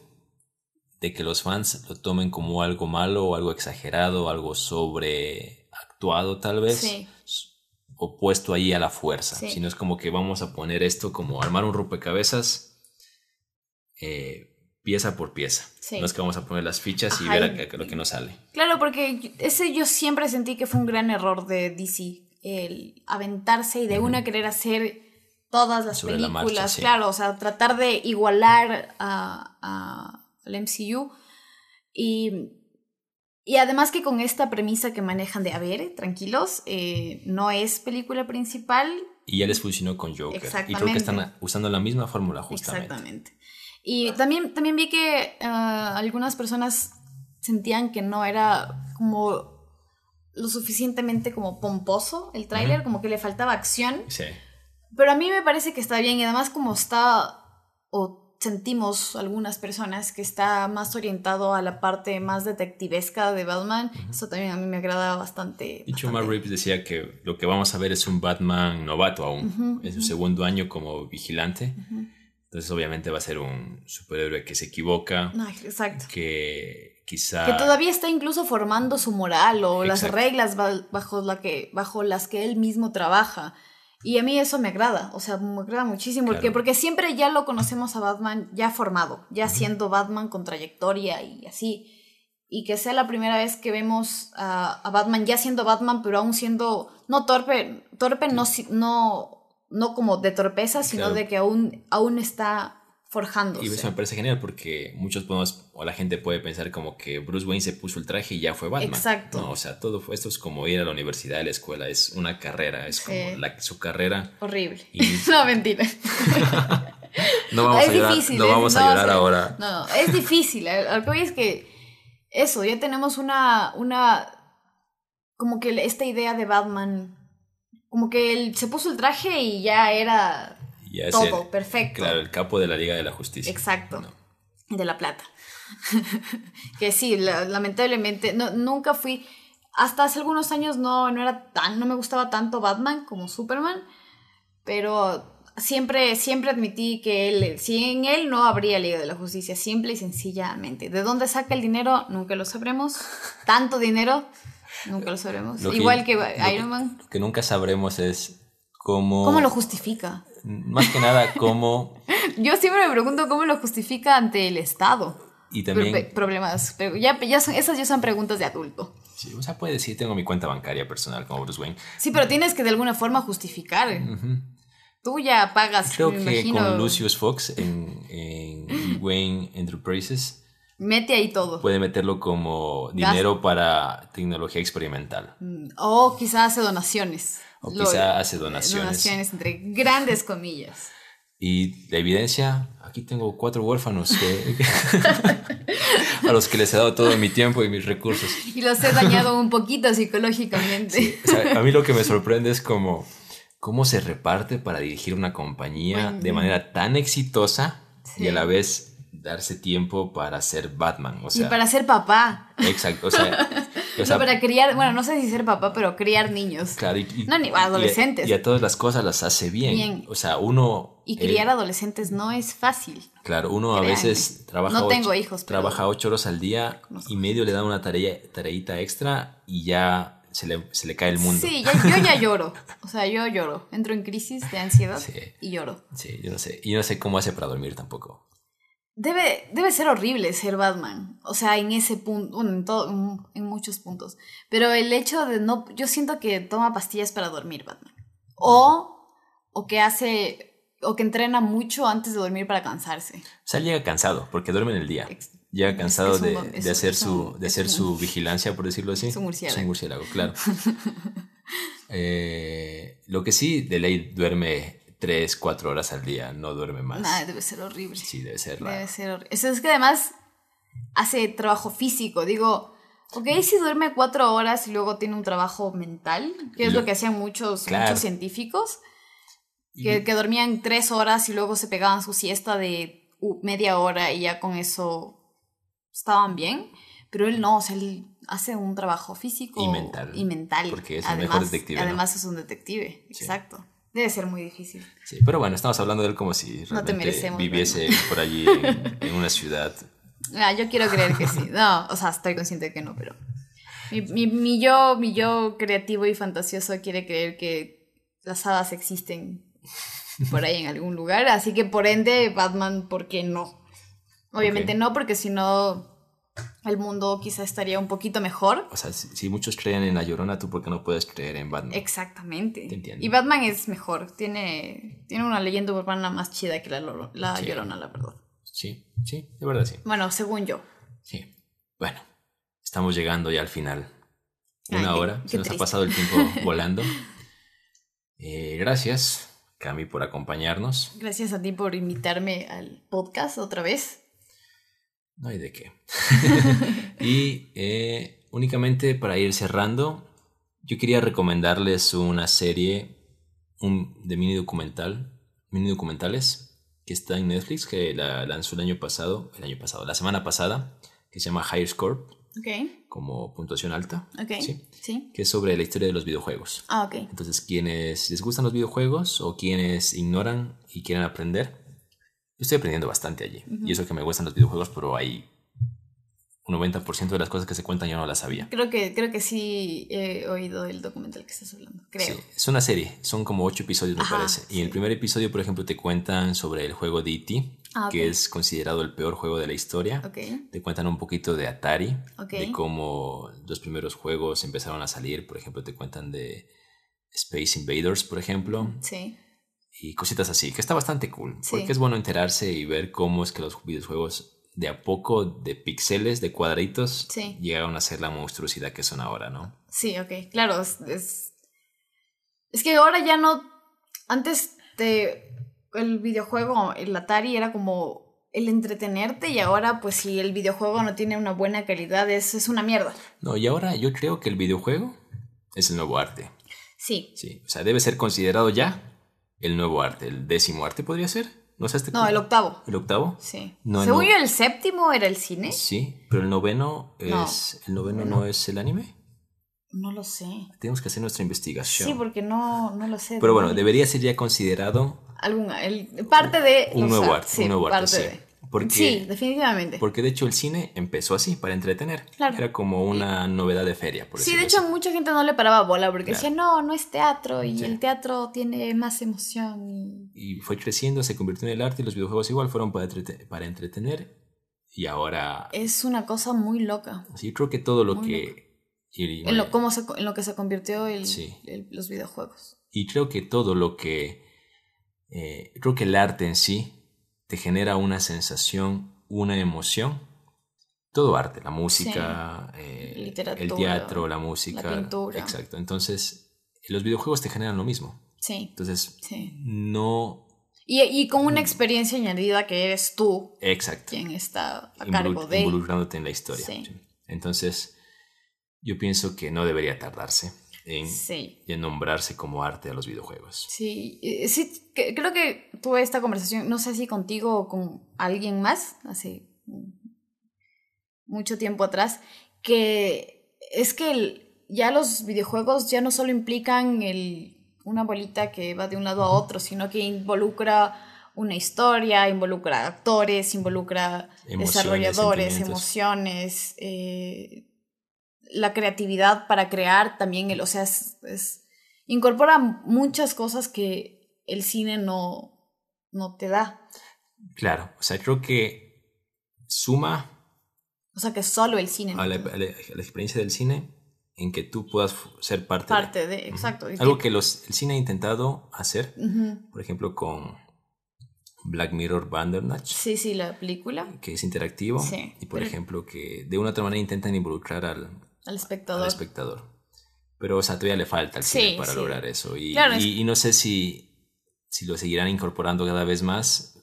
de que los fans lo tomen como algo malo o algo exagerado, algo sobreactuado tal vez. Sí. Opuesto ahí a la fuerza. Sino es como que vamos a poner esto como armar un rompecabezas. Eh, pieza por pieza. No es que vamos a poner las fichas y ver a, lo que nos sale. Claro, porque ese yo siempre sentí que fue un gran error de DC, el aventarse y de una querer hacer todas las películas, claro, o sea, tratar de igualar a, al MCU y, y además que con esta premisa que manejan de, a ver, tranquilos, eh, no es película principal. Y ya les funcionó con Joker. Y creo que están usando la misma fórmula justamente. Exactamente. Y también, también vi que ah, algunas personas sentían que no era como lo suficientemente como pomposo el tráiler, como que le faltaba acción. Sí. Pero a mí me parece que está bien y además como está, o sentimos algunas personas que está más orientado a la parte más detectivesca de Batman, eso también a mí me agrada bastante. Y Chuma Reeves decía que lo que vamos a ver es un Batman novato aún, es su segundo año como vigilante. Entonces obviamente va a ser un superhéroe que se equivoca. No, exacto. Que quizá... Que todavía está incluso formando su moral o las reglas bajo, la que, bajo las que él mismo trabaja. Y a mí eso me agrada, o sea, me agrada muchísimo, porque, porque siempre ya lo conocemos a Batman ya formado, ya siendo Batman con trayectoria y así. Y que sea la primera vez que vemos a, Batman ya siendo Batman, pero aún siendo, no torpe, torpe no, no no como de torpeza, sino de que aún, aún está forjándose. Y eso me parece genial porque muchos podemos, o la gente puede pensar como que Bruce Wayne se puso el traje y ya fue Batman. Exacto. No, o sea, todo esto es como ir a la universidad, a la escuela, es una carrera, es como su carrera. Horrible. (laughs) no, mentira. (laughs) no vamos a llorar, no vamos a llorar ahora. No, es difícil. Lo que voy es que eso, ya tenemos una, una, como que esta idea de Batman como que él se puso el traje y ya era todo, perfecto. Claro, el capo de la Liga de la Justicia. Exacto. De la Plata. (laughs) que sí, lamentablemente, no, nunca fui. Hasta hace algunos años no, no era tan, no me gustaba tanto Batman como Superman, pero siempre, siempre admití que él, sin él no habría Liga de la Justicia, simple y sencillamente. ¿De dónde saca el dinero? Nunca lo sabremos. (laughs) Tanto dinero, Nunca lo sabremos. Igual que, Iron Man. Lo que nunca sabremos es cómo... ¿Cómo lo justifica? Más que nada, cómo... (laughs) Yo siempre me pregunto cómo lo justifica ante el Estado. Y también... problemas. Pero ya, ya son, esas ya son preguntas de adulto. Sí, o sea, puede decir, tengo mi cuenta bancaria personal como Bruce Wayne. Sí, pero tienes que de alguna forma justificar. Tú ya pagas, Creo que con Lucius Fox en, en (laughs) Wayne Enterprises Mete ahí todo. Puede meterlo como dinero para tecnología experimental. Mm, o quizá hace donaciones. O quizá hace donaciones. Donaciones entre grandes comillas. Y la evidencia, aquí tengo cuatro huérfanos que, (laughs) (laughs) a los que les he dado todo mi tiempo y mis recursos. Y los he dañado un poquito psicológicamente. a mí lo que me (laughs) sorprende es como cómo se reparte para dirigir una compañía de manera tan exitosa y a la vez darse tiempo para ser Batman. O sea, y para ser papá. Exacto, (laughs) o sea, para criar, bueno, no sé si ser papá, pero criar niños. Claro, y, no, ni adolescentes. Y a, todas las cosas las hace bien. O sea, uno... Y criar adolescentes no es fácil. Claro, uno a veces trabaja... No tengo hijos, pero Trabaja ocho horas al día y medio le da una tarea, tareita extra y ya se le, cae el mundo. Sí, yo ya lloro. O sea, yo lloro. Entro en crisis de ansiedad (laughs) y lloro. Sí, yo no sé. Y no sé cómo hace para dormir tampoco. Debe, debe ser horrible ser Batman. O sea, en ese punto, bueno, en, todo, en muchos puntos. Pero el hecho de no. Yo siento que toma pastillas para dormir Batman. O, o que hace. O que entrena mucho antes de dormir para cansarse. O sea, llega cansado porque duerme en el día ya cansado de, hacer, su, de hacer su vigilancia, por decirlo así. Su murciélago. Su murciélago, claro. (laughs) Eh, lo que sí, de ley duerme tres, cuatro horas al día, no duerme más. Nada, debe ser horrible. Sí, debe ser. Debe ser horrible. Eso es que además hace trabajo físico, digo... Ok, si duerme cuatro horas y luego tiene un trabajo mental, que es lo, que hacían muchos, muchos científicos, que, que dormían tres horas y luego se pegaban su siesta de media hora y ya con eso estaban bien, pero él no, o sea, él hace un trabajo físico y mental. Y mental. Porque es el mejor detective. Además es un detective, exacto. Debe ser muy difícil. Sí, pero bueno, estamos hablando de él como si realmente viviese por allí en, una ciudad. Ah, yo quiero creer que sí. No, o sea, estoy consciente de que no, pero mi, mi, yo, mi yo creativo y fantasioso quiere creer que las hadas existen por ahí en algún lugar, así que por ende Batman, ¿por qué no? Obviamente no, porque si no, el mundo quizá estaría un poquito mejor. O sea, si, muchos creen en la Llorona, ¿tú por qué no puedes creer en Batman? Exactamente. Y Batman es mejor, tiene, tiene una leyenda urbana más chida que la, la Llorona, la verdad. Sí, sí, de verdad sí. Bueno, según yo. Sí. Bueno, estamos llegando ya al final. Una hora, se nos ha pasado el tiempo (laughs) volando. Eh, gracias, Cami, por acompañarnos. Gracias a ti por invitarme al podcast otra vez. No hay de qué. (laughs) y eh, únicamente para ir cerrando, yo quería recomendarles una serie un, de mini documental, mini documentales, que está en Netflix, que la lanzó el año pasado, el año pasado, la semana pasada, que se llama Higher Score. Como puntuación alta. ¿sí? Que es sobre la historia de los videojuegos. Ah, ok. Entonces, quienes les gustan los videojuegos o quienes ignoran y quieren aprender, estoy aprendiendo bastante allí. Y eso que me gustan los videojuegos, pero hay un 90% de las cosas que se cuentan yo no las sabía. Creo que, creo que sí he oído el documental que estás hablando, creo. Sí, es una serie, son como ocho episodios me parece. Y en el primer episodio, por ejemplo, te cuentan sobre el juego de E.T., ah, que es considerado el peor juego de la historia. Te cuentan un poquito de Atari, de cómo los primeros juegos empezaron a salir. Por ejemplo, te cuentan de Space Invaders, por ejemplo. Sí y cositas así, que está bastante cool, porque es bueno enterarse y ver cómo es que los videojuegos de a poco, de píxeles, de cuadritos, llegaron a ser la monstruosidad que son ahora, ¿no? Sí, ok, claro, es, es, que ahora ya no, antes de el videojuego, el Atari era como el entretenerte y ahora pues si el videojuego no tiene una buena calidad es, es una mierda. No, y ahora yo creo que el videojuego es el nuevo arte. Sí. Sí, o sea, debe ser considerado ya el nuevo arte, el décimo arte podría ser. ¿No, este no el octavo. ¿El octavo? Sí. Según yo, el séptimo era el cine. Sí, pero el noveno es. ¿El noveno no es el anime? No lo sé. Tenemos que hacer nuestra investigación. Sí, porque no, no lo sé. Pero bueno, debería ser ya considerado. Alguna, parte de. Un nuevo arte. un nuevo arte, sí sí, definitivamente. Porque de hecho el cine empezó así, para entretener. Era como una novedad de feria, por Sí, de hecho mucha gente no le paraba bola porque decía, no, no es teatro y el teatro tiene más emoción. Y... fue creciendo, se convirtió en el arte y los videojuegos igual fueron para, para entretener. Y ahora... Es una cosa muy loca. Sí, creo que todo lo que... en, lo, cómo en lo que se convirtió el, los videojuegos. Y creo que todo lo que... Eh, creo que el arte en sí te genera una sensación, una emoción. Todo arte, la música, eh, el teatro, la música. La pintura. Exacto. Entonces, los videojuegos te generan lo mismo. Sí. Entonces, no... Y, y con una experiencia añadida que eres tú Exacto. quien está a cargo de... Involucrándote en la historia. Sí. Entonces, yo pienso que no debería tardarse en, Sí. en nombrarse como arte a los videojuegos. Sí, eh, sí, que- creo que tuve esta conversación, no sé si contigo o con alguien más, hace mucho tiempo atrás, que es que el- ya los videojuegos ya no solo implican el, una bolita que va de un lado a otro, sino que involucra una historia, involucra actores, involucra Emociones, desarrolladores, emociones, eh, la creatividad para crear también, el, o sea, es, es- incorpora muchas cosas que el cine no, no te da. Claro, o sea, creo que suma O sea, que solo el cine a la, no te da. a la- a la experiencia del cine en que tú puedas ser parte, de- parte de, exacto. Algo que- los, el cine ha intentado hacer, por ejemplo, con Black Mirror Bandersnatch, Sí, sí, la película, que es interactivo, Sí, y por pero- ejemplo, que de una u otra manera intentan involucrar al, al al espectador. espectador. Pero, o sea, todavía le falta al Sí, cine para sí. lograr eso. Y, Claro, es- y- y no sé si, si lo seguirán incorporando cada vez más,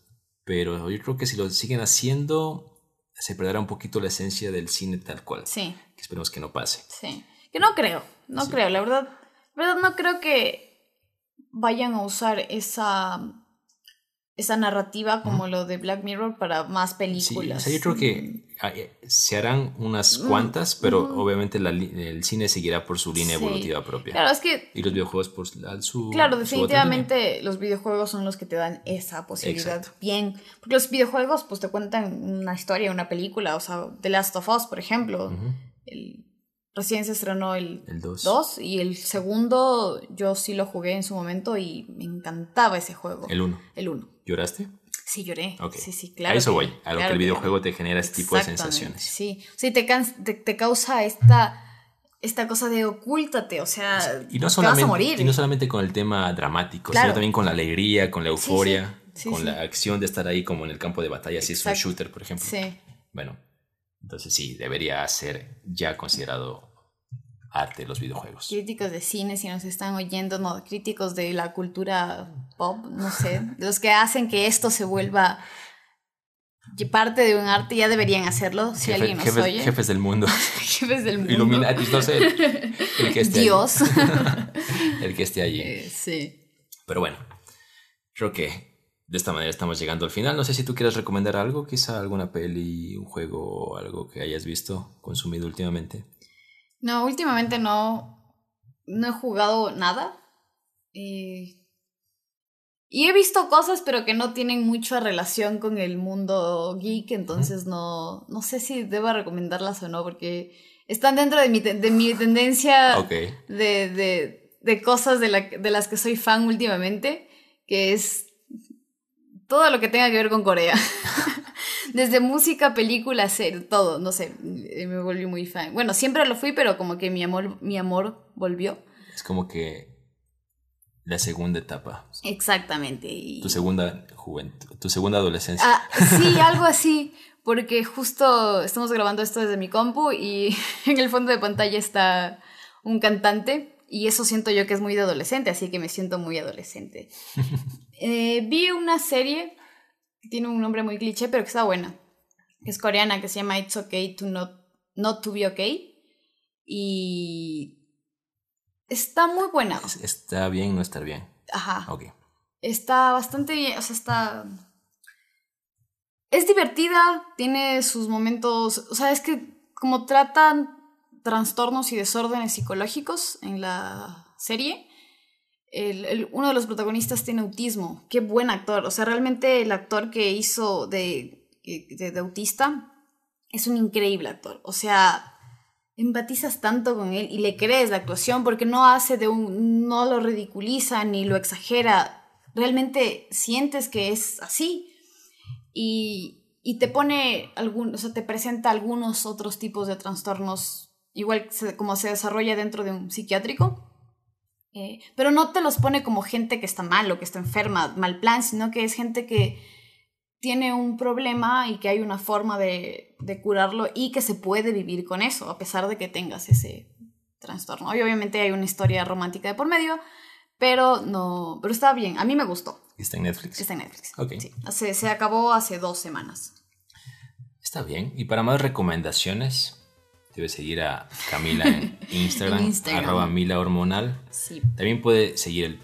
pero yo creo que si lo siguen haciendo, se perderá un poquito la esencia del cine tal cual. Sí, Que esperemos que no pase. sí. Que no creo, no Sí. creo, la verdad, la verdad no creo que vayan a usar esa esa narrativa como lo de Black Mirror para más Sí, películas. o sea, yo creo que ah, eh, se harán unas cuantas, pero obviamente la el cine seguirá por su línea Sí. evolutiva propia. Claro, es que Y los videojuegos por su, al- su Claro, su definitivamente los videojuegos son los que te dan esa posibilidad Exacto. bien. Porque los videojuegos pues te cuentan una historia, una película, o sea, The Last of Us, por ejemplo. El, recién se estrenó el El 2. 2 y el segundo yo sí lo jugué en su momento y me encantaba ese juego. El 1. El 1. ¿Lloraste? Sí, lloré. Ok. Sí, sí, claro. a eso voy, a lo que el videojuego te genera este tipo de sensaciones. Sí, sí te, te, te causa esta, esta cosa de ocúltate, o sea, Y no, te vas a solamente, morir. y no solamente con el tema dramático, Claro. sino también con la alegría, con la Sí, sí. euforia, Sí, con la acción de estar ahí como en el campo de batalla, si es un Exacto. shooter, por ejemplo. Sí. Bueno, entonces sí, debería ser ya considerado arte los videojuegos. Críticos de cine, si nos están oyendo, no, críticos de la cultura pop, no sé, de (laughs) los que hacen que esto se vuelva parte de un arte, ya deberían hacerlo, si Jefe- alguien nos jefes, oye. jefes del mundo, (laughs) Jefes del mundo. Illuminati, no sé, el (laughs) que esté Dios. allí. el que esté allí. Eh, sí. Pero bueno, creo que de esta manera estamos llegando al final. No sé si tú quieres recomendar algo, quizá alguna peli, un juego, algo que hayas visto, consumido últimamente. No, últimamente no, no he jugado nada. Eh, y he visto cosas, pero que no tienen mucha relación con el mundo geek, entonces no, no sé si debo recomendarlas o no, porque están dentro de mi, te- de mi tendencia Ok, de, de, de cosas de, la- de las que soy fan últimamente, que es todo lo que tenga que ver con Corea. (laughs) Desde música, películas, todo, no sé, eh, me volví muy fan. Bueno, siempre lo fui, pero como que mi amor, mi amor volvió. es como que la segunda etapa, Exactamente. y- tu segunda juventud, tu segunda adolescencia. Ah, sí, algo así, porque justo estamos grabando esto desde mi compu y (laughs) en el fondo de pantalla está un cantante y eso siento yo que es muy de adolescente, así que me siento muy adolescente. (laughs) Eh, vi una serie tiene un nombre muy cliché, pero que está buena, es coreana, que se llama It's Okay to Not, not to Be Okay y está muy buena. Es- Está bien no estar bien. Ajá. Ok. Está bastante bien, o sea, está... Es divertida, tiene sus momentos, o sea, es que como tratan trastornos y desórdenes psicológicos en la serie, uno de los protagonistas tiene autismo, qué buen actor, o sea, realmente el actor que hizo de, de, de autista es un increíble actor, o sea, empatizas tanto con él y le crees la actuación porque no hace de un, no lo ridiculiza ni lo exagera, realmente sientes que es así y, y te pone algún, o sea, te presenta algunos otros tipos de trastornos, igual como se desarrolla dentro de un psiquiátrico. Eh, pero no te los pone como gente que está mal o que está enferma, mal plan, sino que es gente que tiene un problema y que hay una forma de, de curarlo y que se puede vivir con eso, a pesar de que tengas ese trastorno. Y obviamente hay una historia romántica de por medio, Pero no, pero está bien, a mí me gustó. ¿Está en Netflix? Está en Netflix. Ok. Sí, se, se acabó hace dos semanas. Está bien. Y para más recomendaciones, debe seguir a Camila en (laughs) Instagram, En Instagram. arroba Mila Hormonal. Sí. También puede seguir el,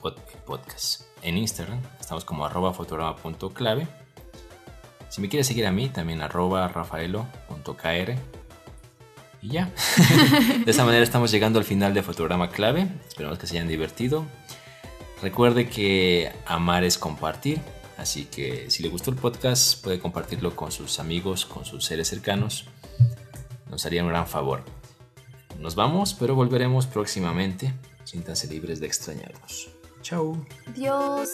pod- el podcast en Instagram. Estamos como arroba fotograma.clave. Si me quiere seguir a mí, también arroba rafaelo.kr. Y ya. (laughs) de esa manera estamos llegando al final de Fotograma Clave. Esperamos que se hayan divertido. Recuerde que amar es compartir. Así que si le gustó el podcast, puede compartirlo con sus amigos, con sus seres cercanos. Nos haría un gran favor. Nos vamos, pero volveremos próximamente. Siéntanse libres de extrañarnos. Chao. Adiós.